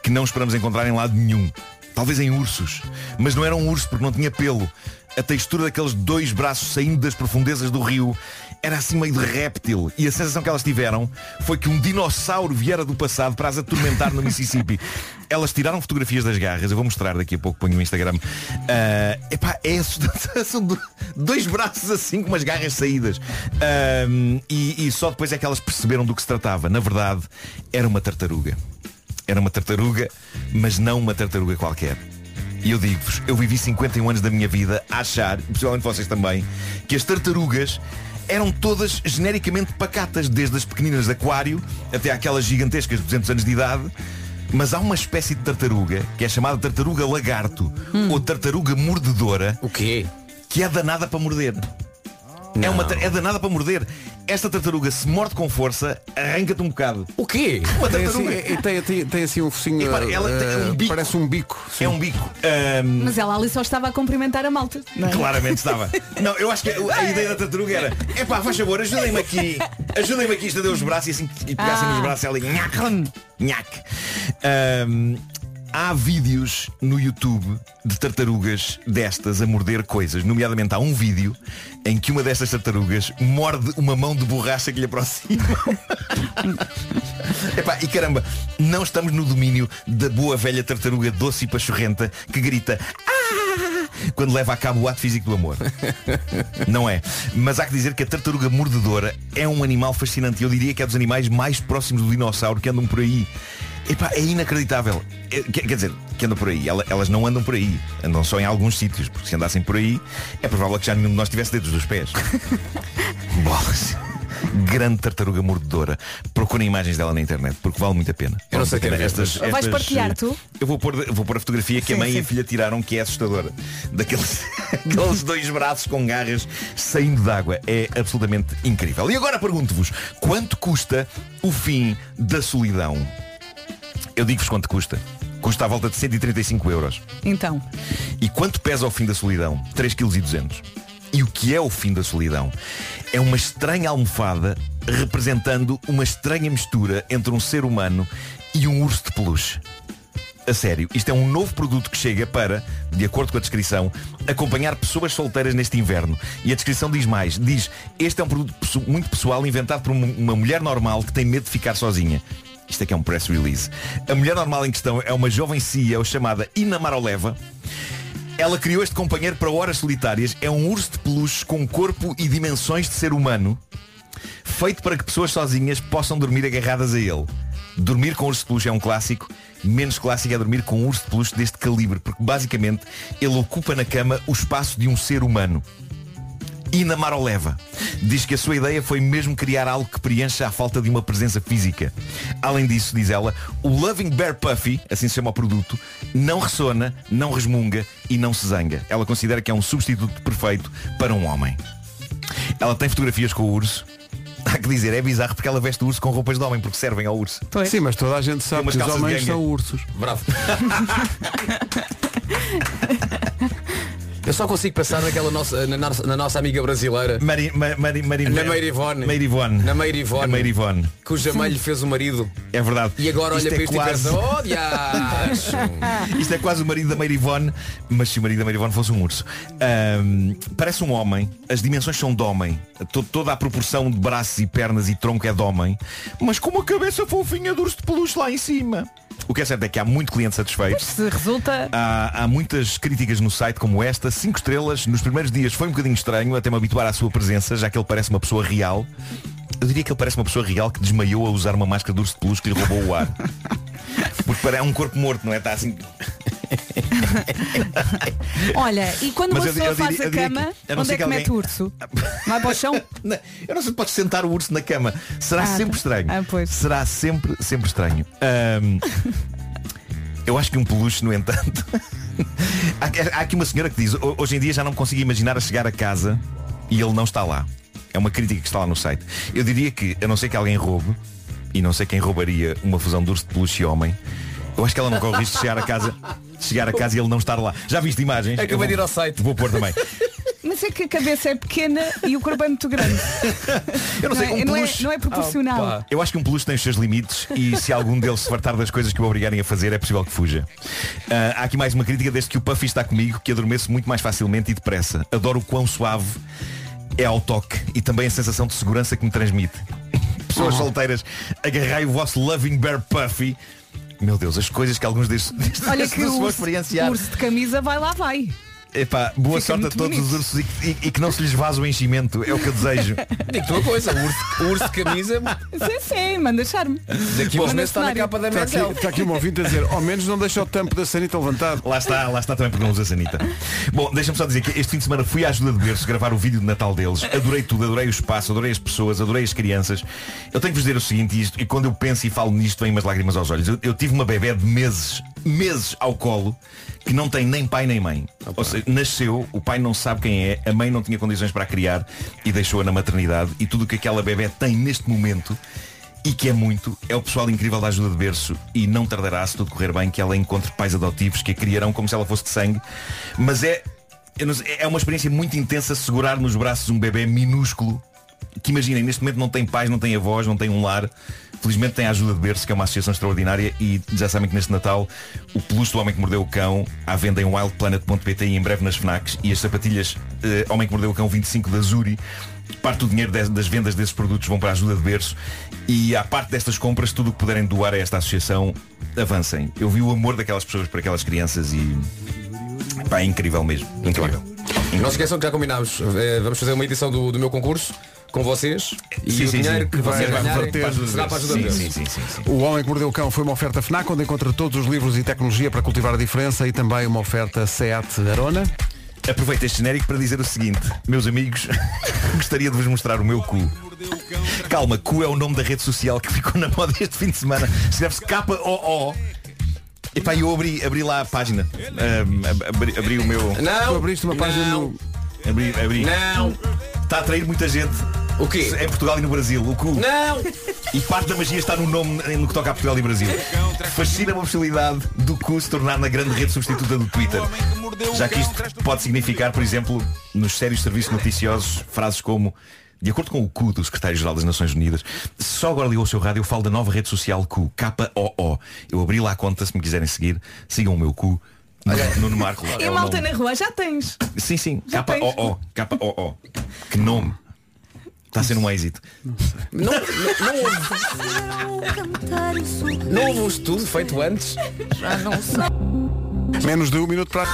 que não esperamos encontrar em lado nenhum. Talvez em ursos. Mas não era um urso porque não tinha pelo. A textura daqueles dois braços saindo das profundezas do rio era assim meio de réptil. E a sensação que elas tiveram foi que um dinossauro viera do passado para as atormentar no Mississippi. [laughs] Elas tiraram fotografias das garras. Eu vou mostrar daqui a pouco, ponho no Instagram. Ah, epá, é assustador. [laughs] São do- dois braços assim com umas garras saídas. Ah, e, e só depois é que elas perceberam do que se tratava. Na verdade, era uma tartaruga. Era uma tartaruga, mas não uma tartaruga qualquer. E eu digo-vos, eu vivi 51 anos da minha vida a achar, e possivelmente vocês também, que as tartarugas eram todas genericamente pacatas, desde as pequeninas de aquário até aquelas gigantescas de 200 anos de idade. Mas há uma espécie de tartaruga, que é chamada tartaruga lagarto, ou tartaruga mordedora. O quê? Que é danada para morder. É, uma, é danada para morder. Esta tartaruga, se morde com força, arranca-te um bocado. O quê? Uma Tem tartaruga. assim, e tem, tem- tem assim um focinho. Epá, ela tem eh, um bico. Parece um bico. sim. É um bico. Ahm, Mas ela ali só estava a cumprimentar a malta. não é? Claramente estava. [laughs] Não, eu acho que a a ideia da tartaruga era É pá, faz favor, ajudem-me aqui Ajudem-me aqui a estender os braços e assim que pegassem Ah. nos braços ela ia nhac, nhac. Ahm, Há vídeos no YouTube de tartarugas destas a morder coisas. Nomeadamente há um vídeo em que uma destas tartarugas morde uma mão de borracha que lhe aproxima. [laughs] Epá, e caramba, não estamos no domínio da boa velha tartaruga doce e pachorrenta que grita "Ah!" quando leva a cabo o ato físico do amor. [laughs] Não é. Mas há que dizer que a tartaruga mordedora é um animal fascinante. Eu diria que é dos animais mais próximos do dinossauro que andam por aí. Epá, é inacreditável. É, quer, quer dizer, que andam por aí. Ela- Elas não andam por aí. Andam só em alguns sítios. Porque se andassem por aí, é provável que já nenhum de nós tivesse dedos dos pés. [laughs] Bolas. Grande tartaruga mordedora. Procurem imagens dela na internet, porque vale muito a pena. Eu não sei a quem é, mas- Vais partilhar, tu? Eu vou pôr, vou pôr a fotografia que a Sim, mãe e a sim. filha tiraram, que é assustadora. Daqueles [laughs] aqueles dois braços com garras saindo d'água. É absolutamente incrível. E agora pergunto-vos, quanto custa o fim da solidão? Eu digo-vos quanto custa. Custa à volta de 135 euros. Então, E quanto pesa o fim da solidão? 3,2 kg. E o que é o fim da solidão? É uma estranha almofada representando uma estranha mistura entre um ser humano e um urso de peluche. A sério, isto é um novo produto que chega para, de acordo com a descrição, acompanhar pessoas solteiras neste inverno. E a descrição diz mais. Diz, este é um produto muito pessoal inventado por uma mulher normal que tem medo de ficar sozinha. Isto que é um press release. A mulher normal em questão é uma jovem CEO chamada Ina Maroleva. Ela criou este companheiro para horas solitárias. É um urso de peluche com corpo e dimensões de ser humano, feito para que pessoas sozinhas possam dormir agarradas a ele. Dormir com urso de peluche é um clássico, menos clássico é dormir com um urso de peluche deste calibre, porque basicamente ele ocupa na cama o espaço de um ser humano. Ina Maroleva diz que a sua ideia foi mesmo criar algo que preencha a falta de uma presença física. Além disso, diz ela, o Loving Bear Puffy, assim se chama o produto, não ressona, não resmunga e não se zanga. Ela considera que é um substituto perfeito para um homem. Ela tem fotografias com o urso. [laughs] Há que dizer, é bizarro porque ela veste o urso com roupas de homem porque servem ao urso. Sim, mas toda a gente sabe que os homens são ursos. Bravo. [laughs] [laughs] Eu só consigo pensar naquela nossa, na, nossa, na nossa amiga brasileira. Mari, Ma- Mari, Mari, na Meire Ivone. Meire Ivone. Na Meire Ivone. A Meire Ivone. Cuja mãe lhe fez o marido. É verdade. E agora olha Isto para é isto quase- e pensa, oh diacho." [laughs] Isto é quase o marido da Meire Ivone, mas se o marido da Meire Ivone fosse um urso. Ahm, parece um homem, as dimensões são de homem, To- toda a proporção de braços e pernas e tronco é de homem, mas com uma cabeça fofinha de urso de peluche lá em cima. O que é certo é que há muito cliente satisfeito. se resulta. Há, há muitas críticas no site como esta, cinco estrelas, nos primeiros dias foi um bocadinho estranho até me habituar à sua presença, já que ele parece uma pessoa real. Eu diria que ele parece uma pessoa real que desmaiou a usar uma máscara de urso de peluche que lhe roubou o ar. [laughs] Porque parece um corpo morto, não é? Está assim. Olha, e quando Mas uma pessoa faz a cama, que- a onde é que que mete o alguém- urso? [laughs] Vai para o chão? Não, Eu não sei se podes sentar o urso na cama. Será Ah, sempre tá. estranho. Ah, pois. Será sempre, sempre estranho. Ahm, eu acho que um peluche, no entanto. Há, há aqui uma senhora que diz, "Ho- hoje em dia já não consigo imaginar a chegar a casa e ele não está lá. É uma crítica que está lá no site. Eu diria que, a não ser que alguém roube, e não sei quem roubaria uma fusão de urso de peluche homem, eu acho que ela não corre o risco de chegar a casa, chegar a casa e ele não estar lá. Já viste imagens? Acabei Eu vou- de ir ao site. Vou pôr também. [laughs] Mas é que a cabeça é pequena e o corpo é muito grande. Eu não sei, é, um não, é, peluche- não é proporcional. Eu acho que um peluche tem os seus limites e se algum deles se fartar das coisas que o obrigarem a fazer, é possível que fuja. Ah, há aqui mais uma crítica desde que o Puffy está comigo, que adormeço muito mais facilmente e depressa. Adoro o quão suave é ao toque e também a sensação de segurança que me transmite. Pessoas solteiras, agarrai o vosso Loving Bear Puffy. Meu Deus, as coisas que alguns destes, [laughs] destes Olha que urso, urso de camisa vai lá, vai. Epá, boa Fica sorte a todos bonito. os ursos e, que- e- e que não se lhes vaza o enchimento. É o que eu desejo. [laughs] Digo-te uma coisa, o urso, o urso de camisa Sim, sim, manda charme. daqui a uns meses está na capa da Está aqui, está aqui um ouvinte a dizer, ao menos não deixa o tampo da sanita levantado. Lá está, lá está também porque não usa sanita. Bom, deixa-me só dizer que este fim de semana fui à ajuda de berço gravar o vídeo de Natal deles. Adorei tudo, adorei o espaço, adorei as pessoas, adorei as crianças. Eu tenho que vos dizer o seguinte, e, isto, e quando eu penso e falo nisto, vem umas lágrimas aos olhos. Eu, eu tive uma bebé de meses, meses ao colo, que não tem nem pai nem mãe. Ou seja, nasceu, o pai não sabe quem é, a mãe não tinha condições para a criar e deixou-a na maternidade. E tudo o que aquela bebé tem neste momento e que é muito, é o pessoal incrível da ajuda de berço e não tardará, se tudo correr bem, que ela encontre pais adotivos que a criarão como se ela fosse de sangue. Mas é, é uma experiência muito intensa segurar nos braços um bebê minúsculo que imaginem, neste momento não tem pais, não tem avós, não tem um lar. Felizmente tem a ajuda de berço, que é uma associação extraordinária e já sabem que neste Natal o peluche do Homem que Mordeu o Cão à venda em wildplanet.pt e em breve nas FNACs e as sapatilhas eh, Homem que Mordeu o Cão 25 da Zuri parte do dinheiro das vendas desses produtos vão para a ajuda de berço e à parte destas compras tudo o que puderem doar a esta associação avancem. Eu vi o amor daquelas pessoas para aquelas crianças e pá, é incrível mesmo. Incrível. Não se esqueçam que já combinámos. eh, Vamos fazer uma edição do, do meu concurso com vocês. E Sim, o sim, dinheiro sim. que Vai- vocês vai ganharem para- será para a ajuda Sim, sim, sim, sim, sim. O Homem que Mordeu o Cão foi uma oferta FNAC, onde encontra todos os livros e tecnologia para cultivar a diferença e também uma oferta SEAT Arona. Aproveito este genérico para dizer o seguinte, meus amigos, [laughs] gostaria de vos mostrar o meu cu. Calma, cu é o nome da rede social que ficou na moda este fim de semana. Escreve-se K-O-O. Epá, eu abri, abri lá a página. Ab- abri, abri o meu. Não. Tu abriste uma página Não. no. Abri, abri. Não. Está a atrair muita gente. O quê? Em Portugal e no Brasil, o cu. Não! E parte da magia está no nome no que toca a Portugal e Brasil. Fascina-me a possibilidade do cu se tornar na grande rede substituta do Twitter. Já que isto pode significar, por exemplo, nos sérios serviços noticiosos, frases como de acordo com o cu do secretário-geral das Nações Unidas, se só agora ligou o seu rádio, eu falo da nova rede social cu, K-O-O. Eu abri lá a conta, se me quiserem seguir, sigam o meu cu. Nuno Marco. E é a malta nome. na rua já tens. Sim, sim. Já tens. K-O-O. K-O-O. Que nome. Está a ser um êxito. Não, não, não houve. Não houve um estudo feito antes? Já não sei. Menos de um minuto para.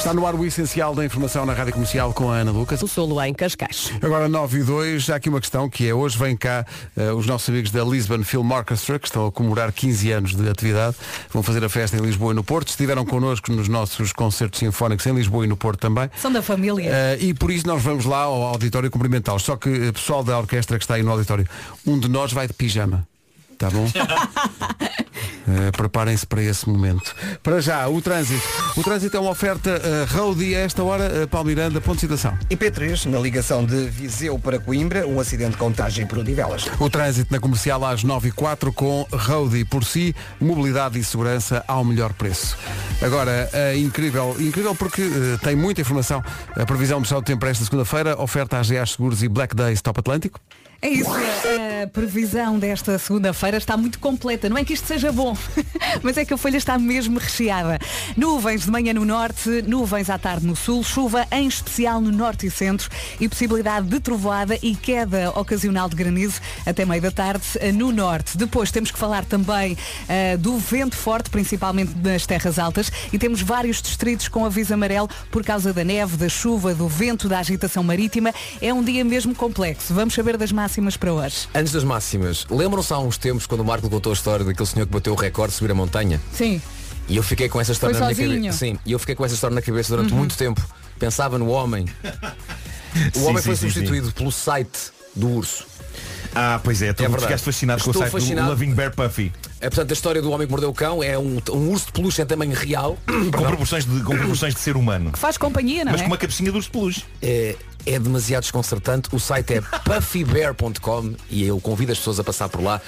Está no ar o essencial da informação na Rádio Comercial com a Ana Lucas. O solo em Cascais. Agora 9 e 2, já aqui uma questão que é hoje vem cá eh, os nossos amigos da Lisbon Film Orchestra que estão a comemorar 15 anos de atividade. Vão fazer a festa em Lisboa e no Porto. Estiveram connosco nos nossos concertos sinfónicos em Lisboa e no Porto também. São da família. Eh, e por isso nós vamos lá ao auditório cumprimentá-los. Só que eh, pessoal da orquestra que está aí no auditório, um de nós vai de pijama. Tá bom? [laughs] Eh, Preparem-se para esse momento. Para já, o trânsito. O trânsito é uma oferta uh, roadie a esta hora, uh, Palmiranda, ponto de citação. IP3, na ligação de Viseu para Coimbra, um acidente com contagem por Odivelas. O trânsito na comercial às 9 e 4 com Roadie por si, mobilidade e segurança ao melhor preço. Agora, uh, incrível, incrível porque uh, tem muita informação. A previsão do estado do tempo para esta segunda-feira, oferta a GA Seguros e Black Days Top Atlântico. É isso, a previsão desta segunda-feira está muito completa. Não é que isto seja bom, [laughs] mas é que a folha está mesmo recheada. Nuvens de manhã no norte, nuvens à tarde no sul, chuva em especial no norte e centro e possibilidade de trovoada e queda ocasional de granizo até meio da tarde eh, no norte. Depois temos que falar também eh, do vento forte, principalmente nas terras altas, e temos vários distritos com aviso amarelo por causa da neve, da chuva, do vento, da agitação marítima. É um dia mesmo complexo. Vamos saber das máximas para hoje. Antes das máximas, lembram-se há uns tempos quando o Marco contou a história daquele senhor que bateu o recorde de subir a montanha? Sim. E eu fiquei com essa história Foi na minha sozinho. cabeça. Sim, e eu fiquei com essa história na cabeça durante Uhum. muito tempo. Pensava no homem. [laughs] O Sim, homem foi sim, sim, substituído pelo site do urso. Ah, pois é, tu verdade. ficaste fascinado com o Estou site fascinado. do Loving Bear Puffy. É portanto a história do homem que mordeu o cão é um, um urso de peluche em tamanho real. [clears throat] Com proporções, de, com proporções de ser humano. Que faz companhia, não Mas é? com uma cabecinha de urso de peluche. É, é demasiado desconcertante. O site é [laughs] puffybear.com e eu convido as pessoas a passar por lá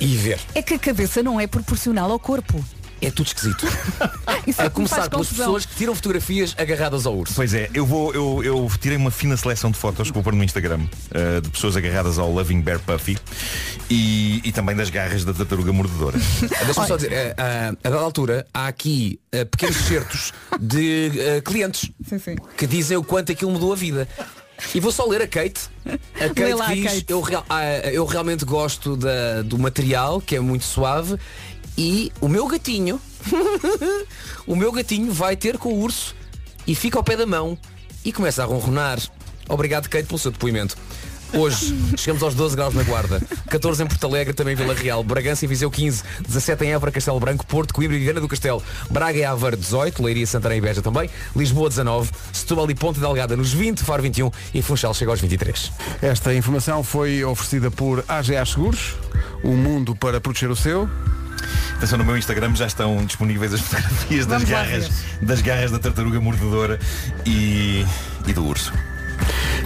e ver. É que a cabeça não é proporcional ao corpo. É tudo esquisito. [laughs] Isso é a começar pelas confusão. pessoas que tiram fotografias agarradas ao urso. Pois é, eu vou, eu, eu tirei uma fina seleção de fotos que vou pôr no Instagram uh, de pessoas agarradas ao Loving Bear Puffy e, e também das garras da tartaruga mordedora. [laughs] Deixa-me só dizer, eh, ah, a dada altura há aqui eh, pequenos certos de eh, clientes Sim, sim. que dizem o quanto aquilo mudou a vida. E vou só ler a Kate. A Kate lá a diz, Kate. Eu, real- ah, eu realmente gosto da- do material, que é muito suave, e o meu gatinho, [laughs] o meu gatinho vai ter com o urso e fica ao pé da mão e começa a ronronar. Obrigado, Kate, pelo seu depoimento. Hoje chegamos aos 12 graus na Guarda, 14 em Porto Alegre, também Vila Real, Bragança e Viseu 15, 17 em Évora, Castelo Branco, Porto, Coimbra e Viana do Castelo, Braga e Aveiro 18, Leiria, Santarém e Beja também, Lisboa 19, Setúbal e Ponte Delgada nos 20, Faro 21 e Funchal chega aos 23. Esta informação foi oferecida por AGA Seguros, o mundo para proteger o seu. Atenção, no meu Instagram já estão disponíveis as fotografias das Vamos garras, das garras da tartaruga mordedora e, e do urso.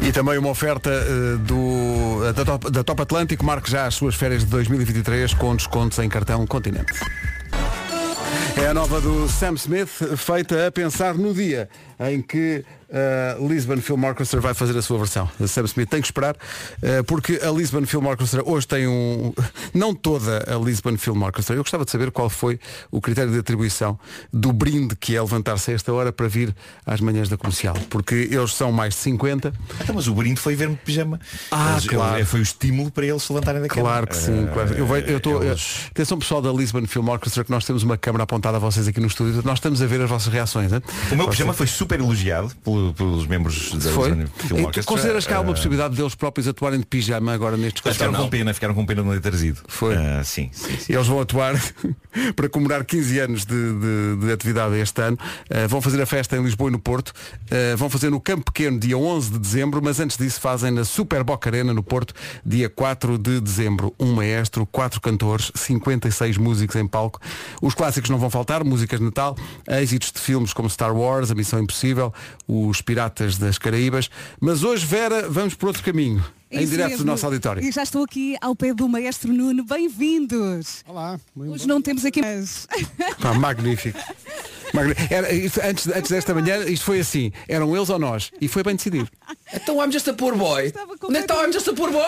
E também uma oferta eh, do, da, Top, da Top Atlântico. Marque já as suas férias de 2023 com descontos em cartão Continente. É a nova do Sam Smith, feita a pensar no dia em que a Lisbon Film Orchestra vai fazer a sua versão. A Sam Smith tem que esperar, eh, porque a Lisbon Film Orchestra hoje tem um. [laughs] Não toda a Lisbon Film Orchestra. Eu gostava de saber qual foi o critério de atribuição do brinde que é levantar-se a esta hora para vir às manhãs da comercial. Porque eles são mais de 50. Então, mas o brinde foi ver-me pijama. Ah, Eles- claro. ele- foi o estímulo para eles se levantarem da cama. Claro que sim, Eh, claro. Eu, vejo- eu estou. eles- Atenção pessoal da Lisbon Film Orchestra que nós temos uma câmara apontada a vocês aqui no estúdio. Nós estamos a ver as vossas reações. hein? O meu pijama foi super elogiado pelo- pelos membros da Foi? Film Orchestra. consideras que há uma Eh, possibilidade deles próprios atuarem de pijama agora nestes Eles ficaram com pena, ficaram com pena ter trazido. Foi. Ah, sim, sim, sim. Eles vão atuar [laughs] para comemorar 15 anos de, de- de atividade este ano. Uh, vão fazer a festa em Lisboa e no Porto. Uh, vão fazer no Campo Pequeno dia 11 de dezembro, mas antes disso fazem na Super Boca Arena no Porto dia 4 de dezembro. Um maestro, quatro cantores, 56 músicos em palco. Os clássicos não vão faltar, músicas de Natal, êxitos de filmes como Star Wars, A Missão Impossível, os os Piratas das Caraíbas. Mas hoje, Vera, vamos por outro caminho. em Isso direto do mesmo. nosso auditório. E já estou aqui ao pé do maestro Nuno. Bem-vindos. Olá. Hoje não temos aqui mais. Pá, magnífico. Era, isto, antes, antes desta manhã, isto foi assim. Eram eles ou nós? E foi bem decidido. Então I'm just a poor boy. Onde é está I'm just a poor boy?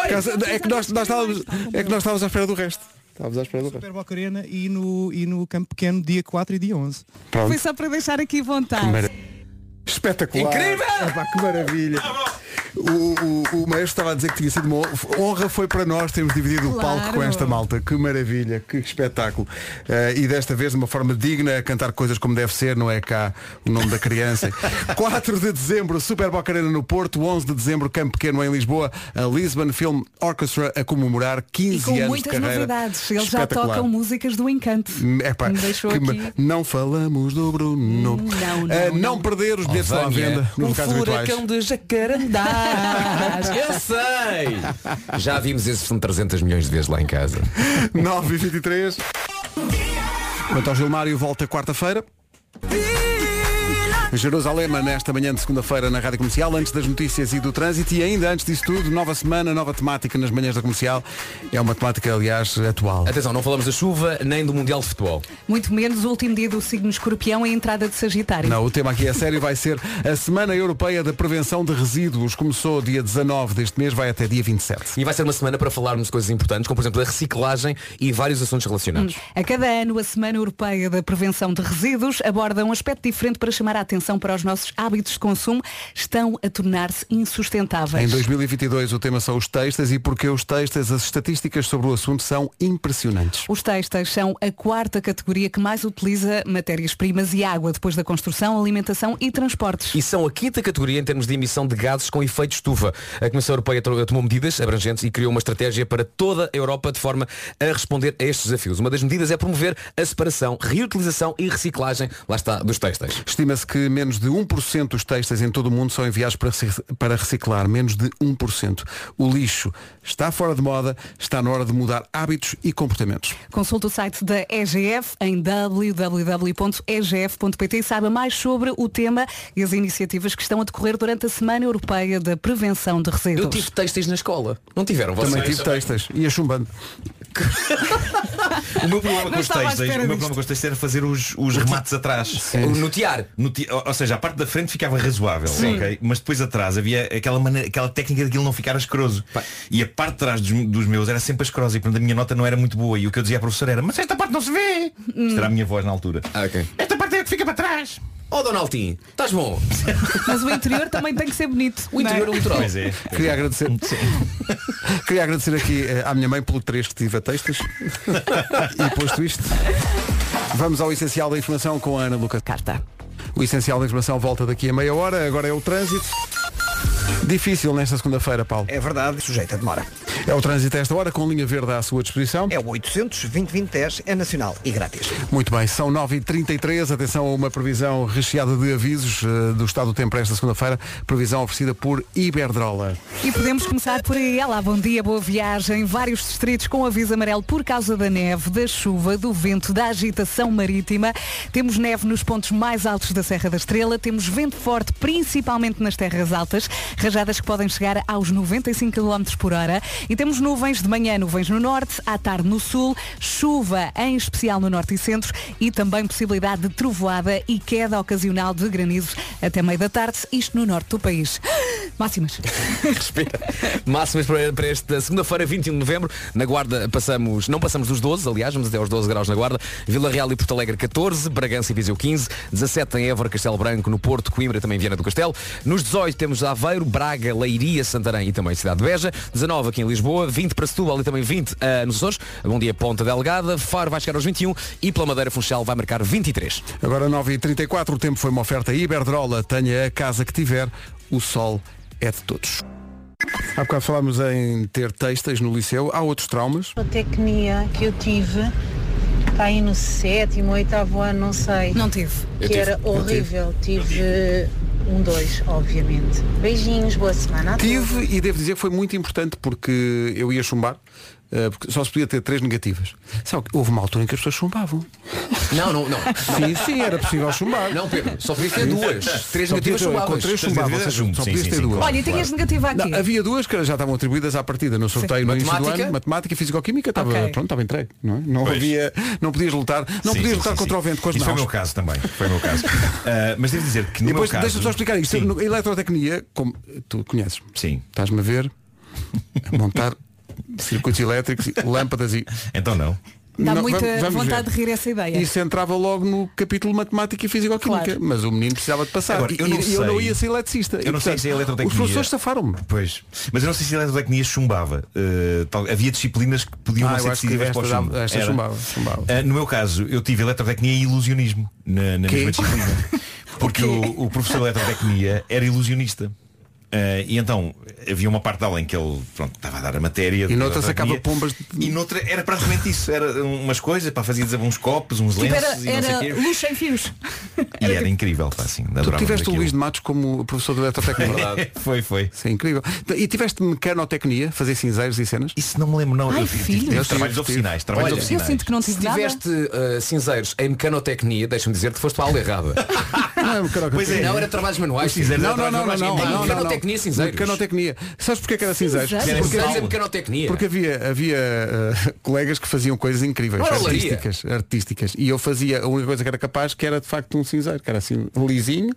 É que nós, nós estávamos, é que nós estávamos à espera do resto. Estávamos à espera do resto. Super Boca Arena e no, e no Campo Pequeno dia 4 e dia 11. Pronto. Foi só para deixar aqui vontade. Espetacular. Incrível! Epá, que maravilha. O, o, o maestro estava a dizer que tinha sido uma honra foi para nós termos dividido o palco Claro. com esta malta. Que maravilha, que espetáculo. Eh, e desta vez de uma forma digna, a cantar coisas como deve ser, não é cá o nome da criança. [laughs] 4 de dezembro, Super Boca Arena no Porto, 11 de dezembro, Campo Pequeno em Lisboa, a Lisbon Film Orchestra a comemorar 15 E com anos de muitas carreira. novidades. Eles já tocam músicas do Encanto. Epá, Me deixou que aqui. não falamos do Bruno. Não, não, Ah, não, não. perder os à venda nos um habituais. furacão de jacarandás. [laughs] Eu sei. Já vimos esse filme 300 milhões de vezes lá em casa. 9 e 23 Quanto ao Gilmário, volta quarta-feira. Jerusalém, nesta manhã de segunda-feira na Rádio Comercial, antes das notícias e do trânsito e ainda antes disso tudo, nova semana, nova temática nas manhãs da comercial. É uma temática, aliás, atual. Atenção, não falamos da chuva nem do Mundial de Futebol. Muito menos o último dia do signo escorpião e a entrada de Sagitário. Não, o tema aqui é sério, vai ser a Semana Europeia da Prevenção de Resíduos. Começou dia 19 deste mês, vai até dia 27. E vai ser uma semana para falarmos de coisas importantes, como por exemplo a reciclagem e vários assuntos relacionados. A cada ano, a Semana Europeia da Prevenção de Resíduos aborda um aspecto diferente para chamar a atenção para os nossos hábitos de consumo. Estão a tornar-se insustentáveis. Em 2022 o tema são os textos e porque os textos, as estatísticas sobre o assunto são impressionantes. Os textos são a quarta categoria que mais utiliza matérias-primas e água depois da construção, alimentação e transportes. E são a quinta categoria em termos de emissão de gases com efeito estufa. A Comissão Europeia to- tomou medidas abrangentes e criou uma estratégia para toda a Europa de forma a responder a estes desafios. Uma das medidas é promover a separação, reutilização e reciclagem, lá está, dos textos. Estima-se que menos de 1% dos textos em todo o mundo são enviados para, reci- para reciclar. Menos de 1%. O lixo está fora de moda, está na hora de mudar hábitos e comportamentos. Consulte o site da EGF em www.egf.pt e saiba mais sobre o tema e as iniciativas que estão a decorrer durante a Semana Europeia da Prevenção de Resíduos. Eu tive textos na escola. Não tiveram vocês? Também tive textos. Ia chumbando. [laughs] O meu problema com os textos, o meu problema com os textos era fazer os, os remates atrás. O notear. Noti- ou seja, a parte da frente ficava razoável, Sim. ok? Mas depois atrás havia aquela, maneira, aquela técnica de aquilo não ficar asqueroso. E a parte de trás dos, dos meus era sempre asquerosa e portanto a minha nota não era muito boa. E o que eu dizia à professora era, mas esta parte não se vê. Isto era a minha voz na altura. Ah, ok. Esta parte é a que fica para trás. Oh Donaldinho, estás bom? Mas o interior também tem que ser bonito. O interior não é litoral. Pois é. Queria agradecer, [laughs] queria agradecer aqui eh, à minha mãe pelo 3 que tive a textos. [laughs] e posto isto, vamos ao essencial da informação com a Ana Lucas. Carta. O essencial da informação volta daqui a meia hora, agora é o trânsito. Difícil nesta segunda-feira, Paulo. É verdade, sujeita a demora. É o trânsito a esta hora, com linha verde à sua disposição. É o 800 2010 é nacional e grátis. Muito bem, são 9h33, atenção a uma previsão recheada de avisos eh, do estado do tempo para esta segunda-feira, previsão oferecida por Iberdrola. E podemos começar por aí. Olá, bom dia, boa viagem. Vários distritos com aviso amarelo por causa da neve, da chuva, do vento, da agitação marítima. Temos neve nos pontos mais altos da Serra da Estrela. Temos vento forte, principalmente nas terras altas. Rajadas que podem chegar aos 95 km por hora. E temos nuvens de manhã, nuvens no norte, à tarde no sul, chuva em especial no norte e centro e também possibilidade de trovoada e queda ocasional de granizos até meio da tarde, isto no norte do país. [gasps] Máximas. [laughs] Respira. Máximas para, esta segunda-feira, 21 de novembro. Na Guarda passamos, não passamos dos 12, aliás, vamos até aos 12 graus na Guarda. Vila Real e Porto Alegre 14, Bragança e Viseu 15, 17 em Évora, Castelo Branco, no Porto, Coimbra também Viana do Castelo. Nos 18 temos Aveiro, Braga, Leiria, Santarém e também Cidade de Beja. 19 aqui em Lisboa, 20 para Setúbal e também 20 ah, nos Açores. Bom dia Ponta Delgada, Faro vai chegar aos 21 e pela Madeira Funchal vai marcar 23. Agora 9h34, o tempo foi uma oferta Iberdrola. Tenha a casa que tiver, o sol é de todos. Há bocado falámos em ter textas no liceu. Há outros traumas? A tecnia que eu tive, está aí no sétimo, oitavo ano, não sei. Não tive. Que Eu tive. era Eu tive. horrível. Tive um dois, obviamente. Beijinhos, boa semana a todos. Tive e devo dizer que foi muito importante porque eu ia chumbar. Eh, Porque só se podia ter três negativas. Sabe, que houve uma altura em que as pessoas chumbavam. Não, não, não. Sim, sim, era possível chumbar. Não, Pedro, só podias ter Sim. duas. Três Só negativas podia ter- Com chumbavas. três chumbavas, ou seja, só podias ter duas. Olha, e tinhas negativa aqui. Não, havia duas que já estavam atribuídas à partida no sorteio no início do Matemática? ano. Matemática e Fisicoquímica estava, Ok. pronto, estava entregue. Não, é? não Pois. havia, não podias lutar, não Sim, podias sim, lutar sim, contra sim. o vento com as Isso foi o mãos. meu caso também. Foi o meu caso. Ah, [laughs] mas devo dizer que no depois meu caso. deixa-me só explicar isto. Sim. Eletrotecnia, como tu conheces, Sim. estás-me a ver a montar circuitos elétricos, [laughs] lâmpadas e. Então não. Dá Não, muita vamos- vamos vontade ver. de rir essa ideia. Isso entrava logo no capítulo Matemática e Fisicoquímica, Claro. mas o menino precisava de passar. Agora, eu não e eu não sei- ia ser eletricista. Eu E, não sei portanto, se a eletrotecnia. Os professores safaram-me. Pois. Mas eu não sei se a eletrotecnia chumbava. Uh, tal- havia disciplinas que podiam Ah, não ser decisivas para o chumbo. esta chumbava, chumbava. Uh, no meu caso, eu tive eletrotecnia e ilusionismo na, na mesma disciplina. [laughs] Porque o, o professor de eletrotecnia era ilusionista. Uh, e então havia uma parte da aula em que ele pronto, estava a dar a matéria E noutra sacava pombas de- E noutra era praticamente isso Era umas coisas, para fazer uns copos, uns Tipo, lenços era, e não sei era o quê luz sem fios. E era incrível, pá, assim, Tu tiveste o aquilo. Luís de Matos como professor de eletrotecnia. [laughs] foi, foi. Isso é incrível. E tiveste mecanotecnia, fazer cinzeiros e cenas? Isso não me lembro, não. Ai, eu filho. Eu trabalhos oficinais. Trabalhos Olha, oficinais. Eu sinto que não Se tive tiveste uh, cinzeiros em mecanotecnia, deixa-me dizer que foste para a aula errada. Não, é é. Não, era trabalhos manuais. Não, não, não, não, trabalhos não, manuais. não, não, não. Mecanotecnia, cinzeiros. Mecanotecnia. Sabes porque é que era cinzeiros? Cinzeiros? Era Porque, Cinzeiros em mecanotecnia. porque havia, havia uh, [laughs] colegas que faziam coisas incríveis, Não olaria. artísticas, artísticas. E eu fazia a única coisa que era capaz que era de facto um cinzeiro, que era assim lisinho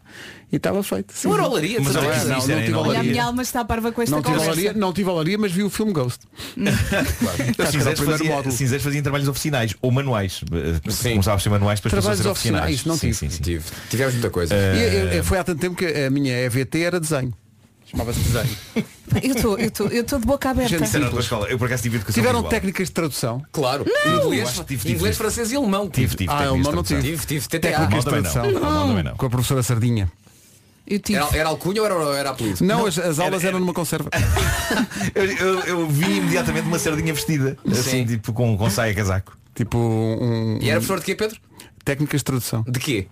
e estava feito. Não era olaria, Mas não, isso não era tive Olha, a olaria. minha alma está parva com esta Não tive, conversa. olaria, não tive olaria, mas vi o filme Ghost. [laughs] Eu Acho que era o cinzeiros fazia, módulo. cinzeiros fazia em trabalhos oficinais ou manuais. Eh, Sim. Começava a ser manuais, depois Trabalhos oficinais. oficinais, não sim, tive. sim, sim. Tive. Tivemos muita coisa. E, eu- eu- foi há tanto tempo que a minha EVT era desenho. Chamava-se desenho. Eu estou eu estou- eu estou de boca aberta. Gente, era escola. Eu por acaso tive educação Tiveram visual. técnicas de tradução? Claro. Eu Inglês, acho que tive, tive, inglês tive. francês e alemão. Tive, tive. Ah, técnicas alemão não tradução. Tive, tive, TTA. Técnicas de Alemão também tradução. não. Alemão também não. Com a professora Sardinha. Eu tive. Era, era alcunha ou era, era apelido? Não, as, as aulas era- eram numa conserva. [laughs] Eu, eu, eu vi imediatamente uma sardinha vestida. Assim, tipo com, com saia casaco. Tipo um. E era professor de quê, Pedro? Técnicas de tradução. De quê?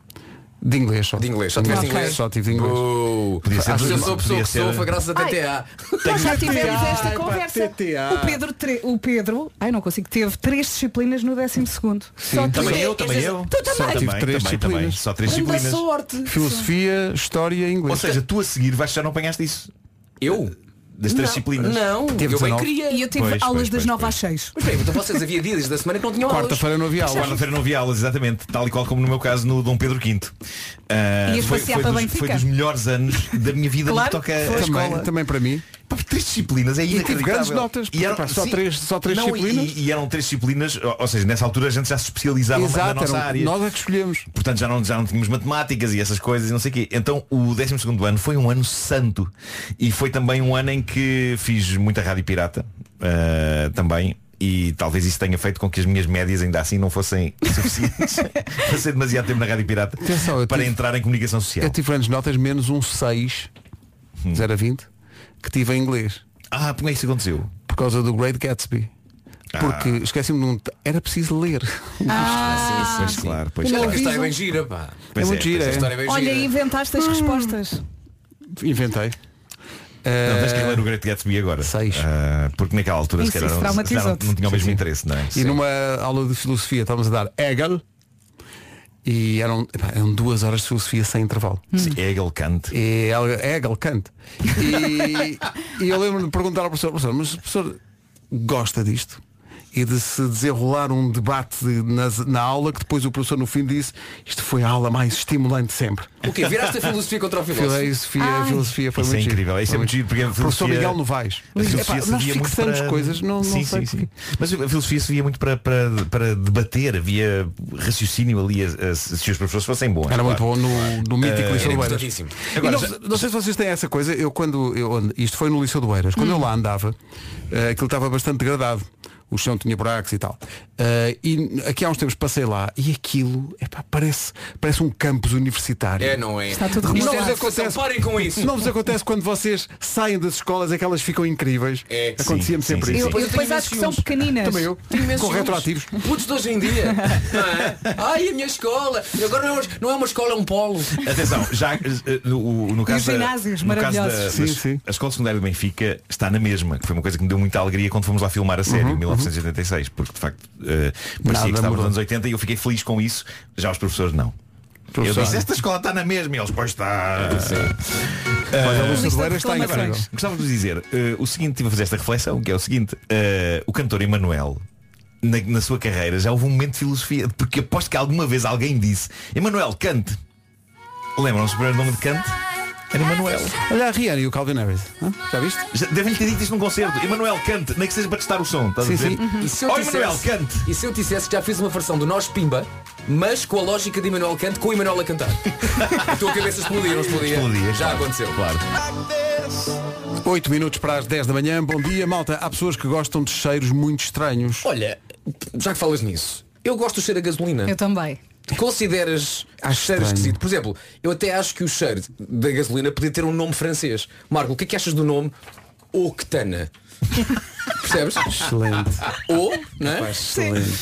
De inglês só. De inglês. Só tiveste inglês? Só tive inglês. Oh, Podia ser Acho que eu sou a pessoa que sou, foi graças a TTA. Nós já tivemos esta conversa. O Pedro, tre- o Pedro, ai não consigo, teve três disciplinas no décimo segundo. Só Também eu, também eu. Tu Só também. tive também, três disciplinas. Só três disciplinas. sorte. Filosofia, história e inglês. Ou seja, tu a seguir vais já não apanhaste isso. Eu? Das três Não, disciplinas. Não, Teve eu bem 19. queria. E eu tive Pois, aulas pois, das pois, 9 pois. às 6. Mas bem, então vocês havia dias da semana que não tinham aulas. Quarta-feira não havia aula. Quarta-feira não havia aulas, exatamente. Tal e qual como no meu caso no Dom Pedro V. Ah, Ias foi, passear foi, para dos, Benfica? foi dos melhores anos da minha vida no Claro, que toca a Também, escola. também para mim. Pá, três disciplinas é tive inacreditável. grandes notas, porque, pá, só três- só três Não, disciplinas. E, e eram três disciplinas, ou, ou seja, nessa altura a gente já se especializava na Exato, nossa eram- área. nós é que escolhemos. Portanto já não, já não tínhamos matemáticas e essas coisas e não sei o quê. Então o 12 ano foi um ano santo. E foi também um ano em que fiz muita rádio pirata. ah, também. E talvez isso tenha feito com que as minhas médias ainda assim não fossem [laughs] suficientes [laughs] para ser demasiado tempo na rádio pirata Atenção, para tive- entrar em comunicação social. Eu tive grandes notas, menos um 6, Hum. 0 a 20, que tive em inglês. Ah, como é que isso aconteceu? Por causa do Great Gatsby. Porque Ah. esqueci-me de um. Era preciso ler. Ah, [laughs] Pois claro, pois claro. a história é bem gira, pá. Pois é muito gira, é. É bem Olha, gira. inventaste as respostas. Inventei. Não, tens que Eh, ler o Great Gatsby agora. Seis. Ah, porque naquela altura se Isso, calhar não, se calhar não, não tinha o mesmo Sim, sim. interesse, não é? E numa aula de filosofia estávamos a dar Hegel e eram, epá, eram duas horas de filosofia sem intervalo. Sim, Hegel, Kant. E Hegel- Kant. E, e eu lembro de perguntar ao professor, professor, mas o professor gosta disto? E de se desenrolar um debate de- na, na aula que depois o professor no fim disse isto foi a aula mais estimulante de sempre. O quê? Viraste a filosofia contra o [laughs] filósofo? Filosofia, Ai. filosofia foi Isso é muito incrível, isso é muito giro, porque a Professor Miguel Novaes. A filosofia Epá, nós fixamos para... coisas, não, sim, sei sim, sim. porquê. Mas a filosofia se via muito para, para, para debater, havia raciocínio ali a- a- se os professores fossem bons. Era muito bom no, no mítico Eh, Liceu do Eiras. Agora, não, já- não sei se vocês têm essa coisa, eu quando eu, isto foi no Liceu do Eiras, quando eu lá andava, eh, aquilo estava bastante degradado. O chão tinha buracos e tal. Eh, e aqui há uns tempos passei lá e aquilo epá, parece, parece um campus universitário. É, não é? Está tudo Isto é remodelado. educação, Parem com isso. Não vos acontece quando vocês saem das escolas é que elas ficam incríveis? É. Acontecia-me sempre sim, isso. Eu, eu depois acho que são pequeninas. Também eu. Com retroativos. Putos de hoje em dia. [laughs] Não é? Ai, a minha escola. Agora não é, não é uma escola, é um polo. Atenção, já eh, no, no caso da, ginásios no caso da, maravilhosos. Sim, das- sim. a escola secundária do Benfica está na mesma, que foi uma coisa que me deu muita alegria quando fomos lá filmar a série, Uhum, 1986, porque de facto eh, parecia Nada que estava nos anos 80 e eu fiquei feliz com isso. Já os professores não. Eu Professor. disse, esta escola está na mesma e eles, pois está. A Eh, está Agora, incrível. Gostava de dizer eh, o seguinte, estive a fazer esta reflexão, que é o seguinte, eh, o cantor Emanuel, na, na sua carreira, já houve um momento de filosofia, porque aposto que alguma vez alguém disse, Emanuel, cante. Lembram-se do primeiro nome de cante? Era Emanuel. Olha a Rihanna e o Calvin Harris. Hã? Já viste? Já- Devem-lhe ter dito isto num concerto. Emanuel, cante, nem que seja para testar o som. Estás a Sim, dizer? sim. E se eu Oh, dissesse, Emanuel, cante. E se eu dissesse que já fiz uma versão do Nós Pimba, mas com a lógica de Emanuel Cante, com o Emanuel a cantar. [laughs] a tua cabeça explodia, não explodia? Explodia, já claro. aconteceu. Claro. 8 minutos para as 10 da manhã. Bom dia, malta. Há pessoas que gostam de cheiros muito estranhos. Olha, já que falas nisso, eu gosto do cheiro a gasolina. Eu também. Tu consideras cheiro estranho. esquisito? Por exemplo, eu até acho que o cheiro da gasolina podia ter um nome francês. Marco, o que é que achas do nome Octana? [laughs] Percebes? Excelente. O, não é? Excelente.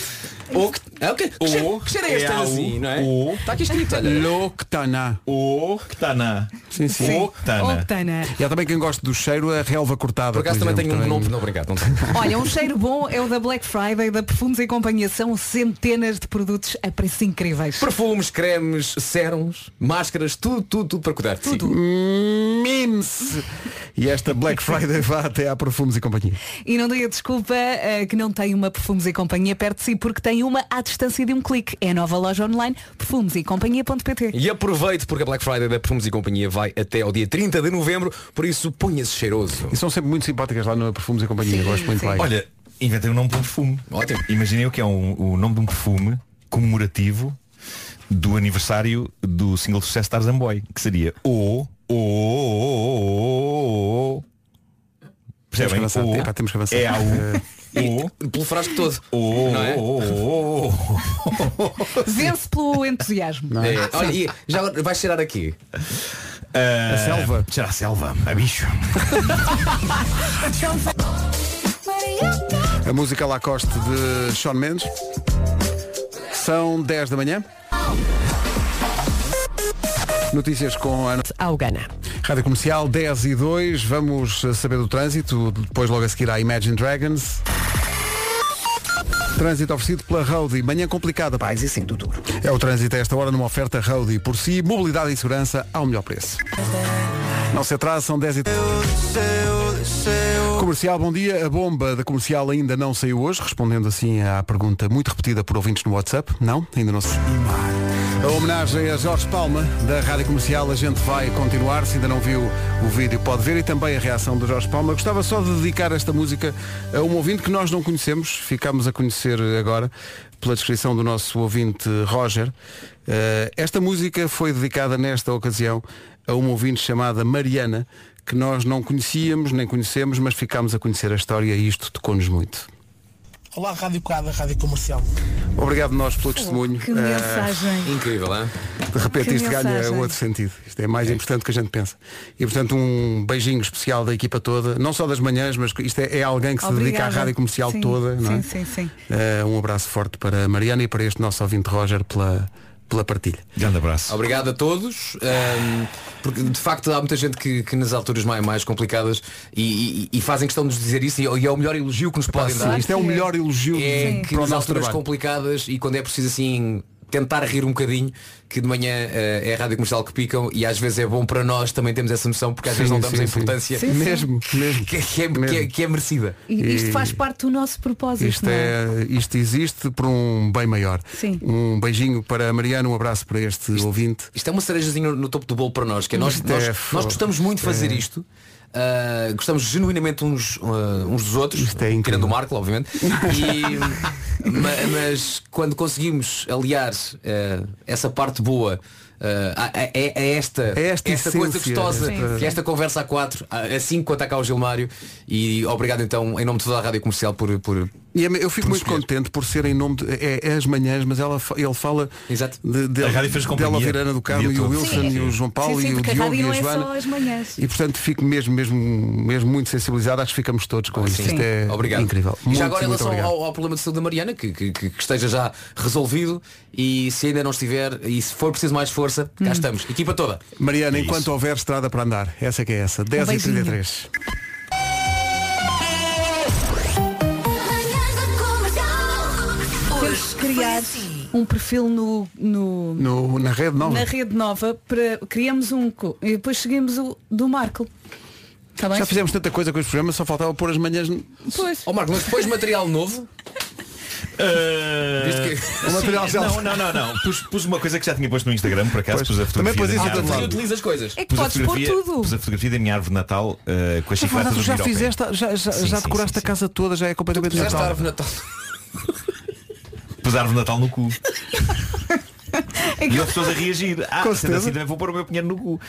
Oct... Ah, ok. Que cheiro- que cheiro é este é assim, não é? O. Está aqui escrito, olha. Loctana. Octana. Sim, sim. Octana. Octana. E há também quem gosta do cheiro a relva cortada. Por acaso também tenho um nome, não obrigado, não tenho. Olha, um cheiro bom é o da Black Friday, da Perfumes e Companhia. São centenas de produtos a preços incríveis. Perfumes, cremes, sérums, máscaras, tudo, tudo, tudo para cuidar si. Mimes. E esta Black Friday vá até à Perfumes e Companhia. E não dê a desculpa eh, que não tem uma Perfumes e Companhia perto de si, porque tem uma à distância de um clique. É a nova loja online perfumesecompanhia.pt E aproveite porque a Black Friday da Perfumes e Companhia vai até ao dia 30 de novembro, por isso ponha-se cheiroso. E são sempre muito simpáticas lá no Perfumes e Companhia. Sim, Gosto muito sim. lá. Olha, inventei o nome de um perfume. Ótimo. Imaginem o que é um- o nome de um perfume comemorativo do aniversário do single de sucesso Tarzan Boy, que seria o o o o Percebem? Temos que avançar. O Epá, temos que avançar. É a U. [laughs] Pelo frasco todo. Não é? Vence pelo entusiasmo. É, olha, e já vais cheirar aqui. A selva. Será a selva. A bicho. [laughs] A música Lacoste de Sean Mendes. São 10 da manhã. Notícias com a Ana. Ao Gana. Rádio Comercial 10 e 2. Vamos saber do trânsito. Depois logo a seguir à Imagine Dragons. Trânsito oferecido pela Roadie. Manhã complicada. Pais e sim, Dudu. É o trânsito a esta hora numa oferta Roadie. Por si, mobilidade e segurança ao melhor preço. Não se atrasa, são 10 e Comercial, bom dia. A bomba da comercial ainda não saiu hoje, respondendo assim à pergunta muito repetida por ouvintes no WhatsApp. Não, ainda não saiu. A homenagem a Jorge Palma, da Rádio Comercial, a gente vai continuar. Se ainda não viu o vídeo, pode ver e também a reação do Jorge Palma. Gostava só de dedicar esta música a um ouvinte que nós não conhecemos, ficámos a conhecer agora pela descrição do nosso ouvinte Roger. Eh, esta música foi dedicada nesta ocasião a uma ouvinte chamada Mariana, que nós não conhecíamos nem conhecemos, mas ficámos a conhecer a história e isto tocou-nos muito. Olá, Rádio Cada, Rádio Comercial. Obrigado nós pelo testemunho. Que Eh, mensagem. Incrível, hein? de repente Que isto ganha mensagem. outro sentido. Isto é mais importante do que a gente pensa. E portanto um beijinho especial da equipa toda, não só das manhãs, mas isto é, é alguém que se dedica à Obrigada. rádio comercial Sim, toda. não é? Sim, sim, sim. Eh, um abraço forte para a Mariana e para este nosso ouvinte Roger pela, pela partilha. Grande abraço. Obrigado a todos. ahm, porque de facto há muita gente que, que nas alturas mais, mais complicadas e, e- e fazem questão de nos dizer isso e, e é o melhor elogio que nos podem dar. isto é o melhor elogio É que o nas alturas trabalho. complicadas e quando é preciso assim tentar rir um bocadinho, que de manhã eh, é a rádio comercial que picam e às vezes é bom para nós também temos essa noção porque às vezes Sim, não damos sim, a importância Sim, sim. Mesmo, mesmo. Que, que é, que, Mesmo. é, que é merecida. E isto faz parte do nosso propósito. Isto, não é? é, isto existe por um bem maior. Sim. Um beijinho para a Mariana, um abraço para este ouvinte. Isto é uma cerejazinha no topo do bolo para nós, que é nós, Isto nós, é nós gostamos muito de fazer É. isto. Ah, gostamos genuinamente uns, ah, uns dos outros, é tirando o Marco, obviamente. [laughs] E, ma- mas quando conseguimos aliar ah, essa parte boa a, a- a- a esta, É esta esta coisa gostosa, esta- que é esta conversa a quatro, assim quanto cá o Gilmário. E obrigado então, em nome de toda a Rádio Comercial, por, por E é- eu fico muito contente por ser em nome de, é, é as manhãs, mas ela, ele fala de, de, fez companhia dela Virana do Carmo e o. Wilson Sim. e o João Paulo sim, sim, e o Diogo e a é Joana. E portanto fico mesmo, mesmo, mesmo muito sensibilizado, acho que ficamos todos com isto. Isto é Obrigado. incrível. E Muito, já agora em relação ao, ao problema de saúde da Mariana, que, que- que- que esteja já resolvido e se ainda não estiver e se for preciso mais força, cá Hum. estamos. Equipa toda. Mariana, enquanto houver estrada para andar, essa é que é essa. 10 e beijinho. 33 criar um perfil no, no, No, na rede nova. na rede nova para criamos um e depois seguimos o do Marco. Tá bem? Já fizemos tanta coisa com este programa, só faltava pôr as manhãs. Pois. Ó Marco, mas depois material novo. O material Não, não, não, não. Pus, pus uma coisa que já tinha posto no Instagram, por acaso pus a Também fotografia. pôs da isso a. Utiliza as coisas. É que Pus a, podes pôr tudo. pus a fotografia da minha árvore de Natal eh, com as chicletas já fizeste, já, já, Sim, já sim, decoraste sim, a casa toda, já é completamente Puseste a Natal. árvore de Natal. Árvore de Natal no cu. [laughs] E houve pessoas a reagir. Ah, sendo assim também vou pôr o meu pinheiro no cu.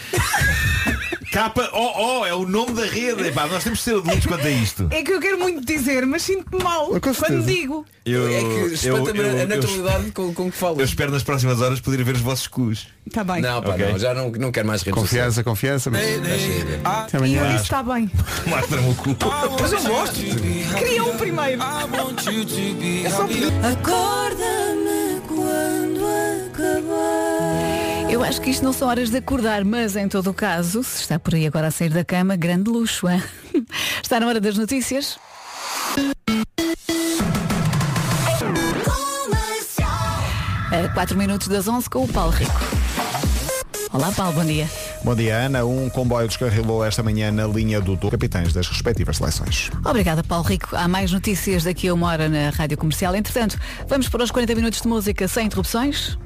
Capa, oh, oh, é o nome da rede. Epá, nós temos de ser adultos quanto a isto. É que eu quero muito dizer, mas sinto-me mal quando digo. Eu, É que espanta-me eu- a eu- naturalidade com, com que falas. Eu espero nas próximas horas poder ver os vossos cus. Está Tá bem. Não, pá, Ok. não, já não, não quero mais redes Confiança, confiança. Mas... Até E amanhã. eu disse está bem. [laughs] Mostra-me o cu. Mas eu mostro. Queria um primeiro. É só. Acorda-me quando acabar. Eu acho que isto não são horas de acordar, mas em todo o caso, se está por aí agora a sair da cama, grande luxo, hein? [laughs] Está na hora das notícias. A 4 minutos das 11 com o Paulo Rico. Olá Paulo, bom dia. Bom dia, Ana. Um comboio descarrilou esta manhã na linha do Douro, capitães das respectivas seleções. Obrigada, Paulo Rico. Há mais notícias daqui a uma hora na Rádio Comercial. Entretanto, vamos para os 40 minutos de música sem interrupções.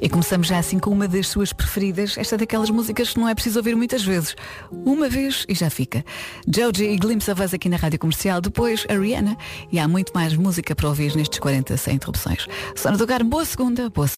E começamos já assim com uma das suas preferidas. Esta daquelas músicas que não é preciso ouvir muitas vezes. Uma vez e já fica. Joji e Glimpse of Us aqui na Rádio Comercial. Depois a Rihanna. E há muito mais música para ouvir nestes 40 sem interrupções. Sónia do Carmo, boa segunda. Boa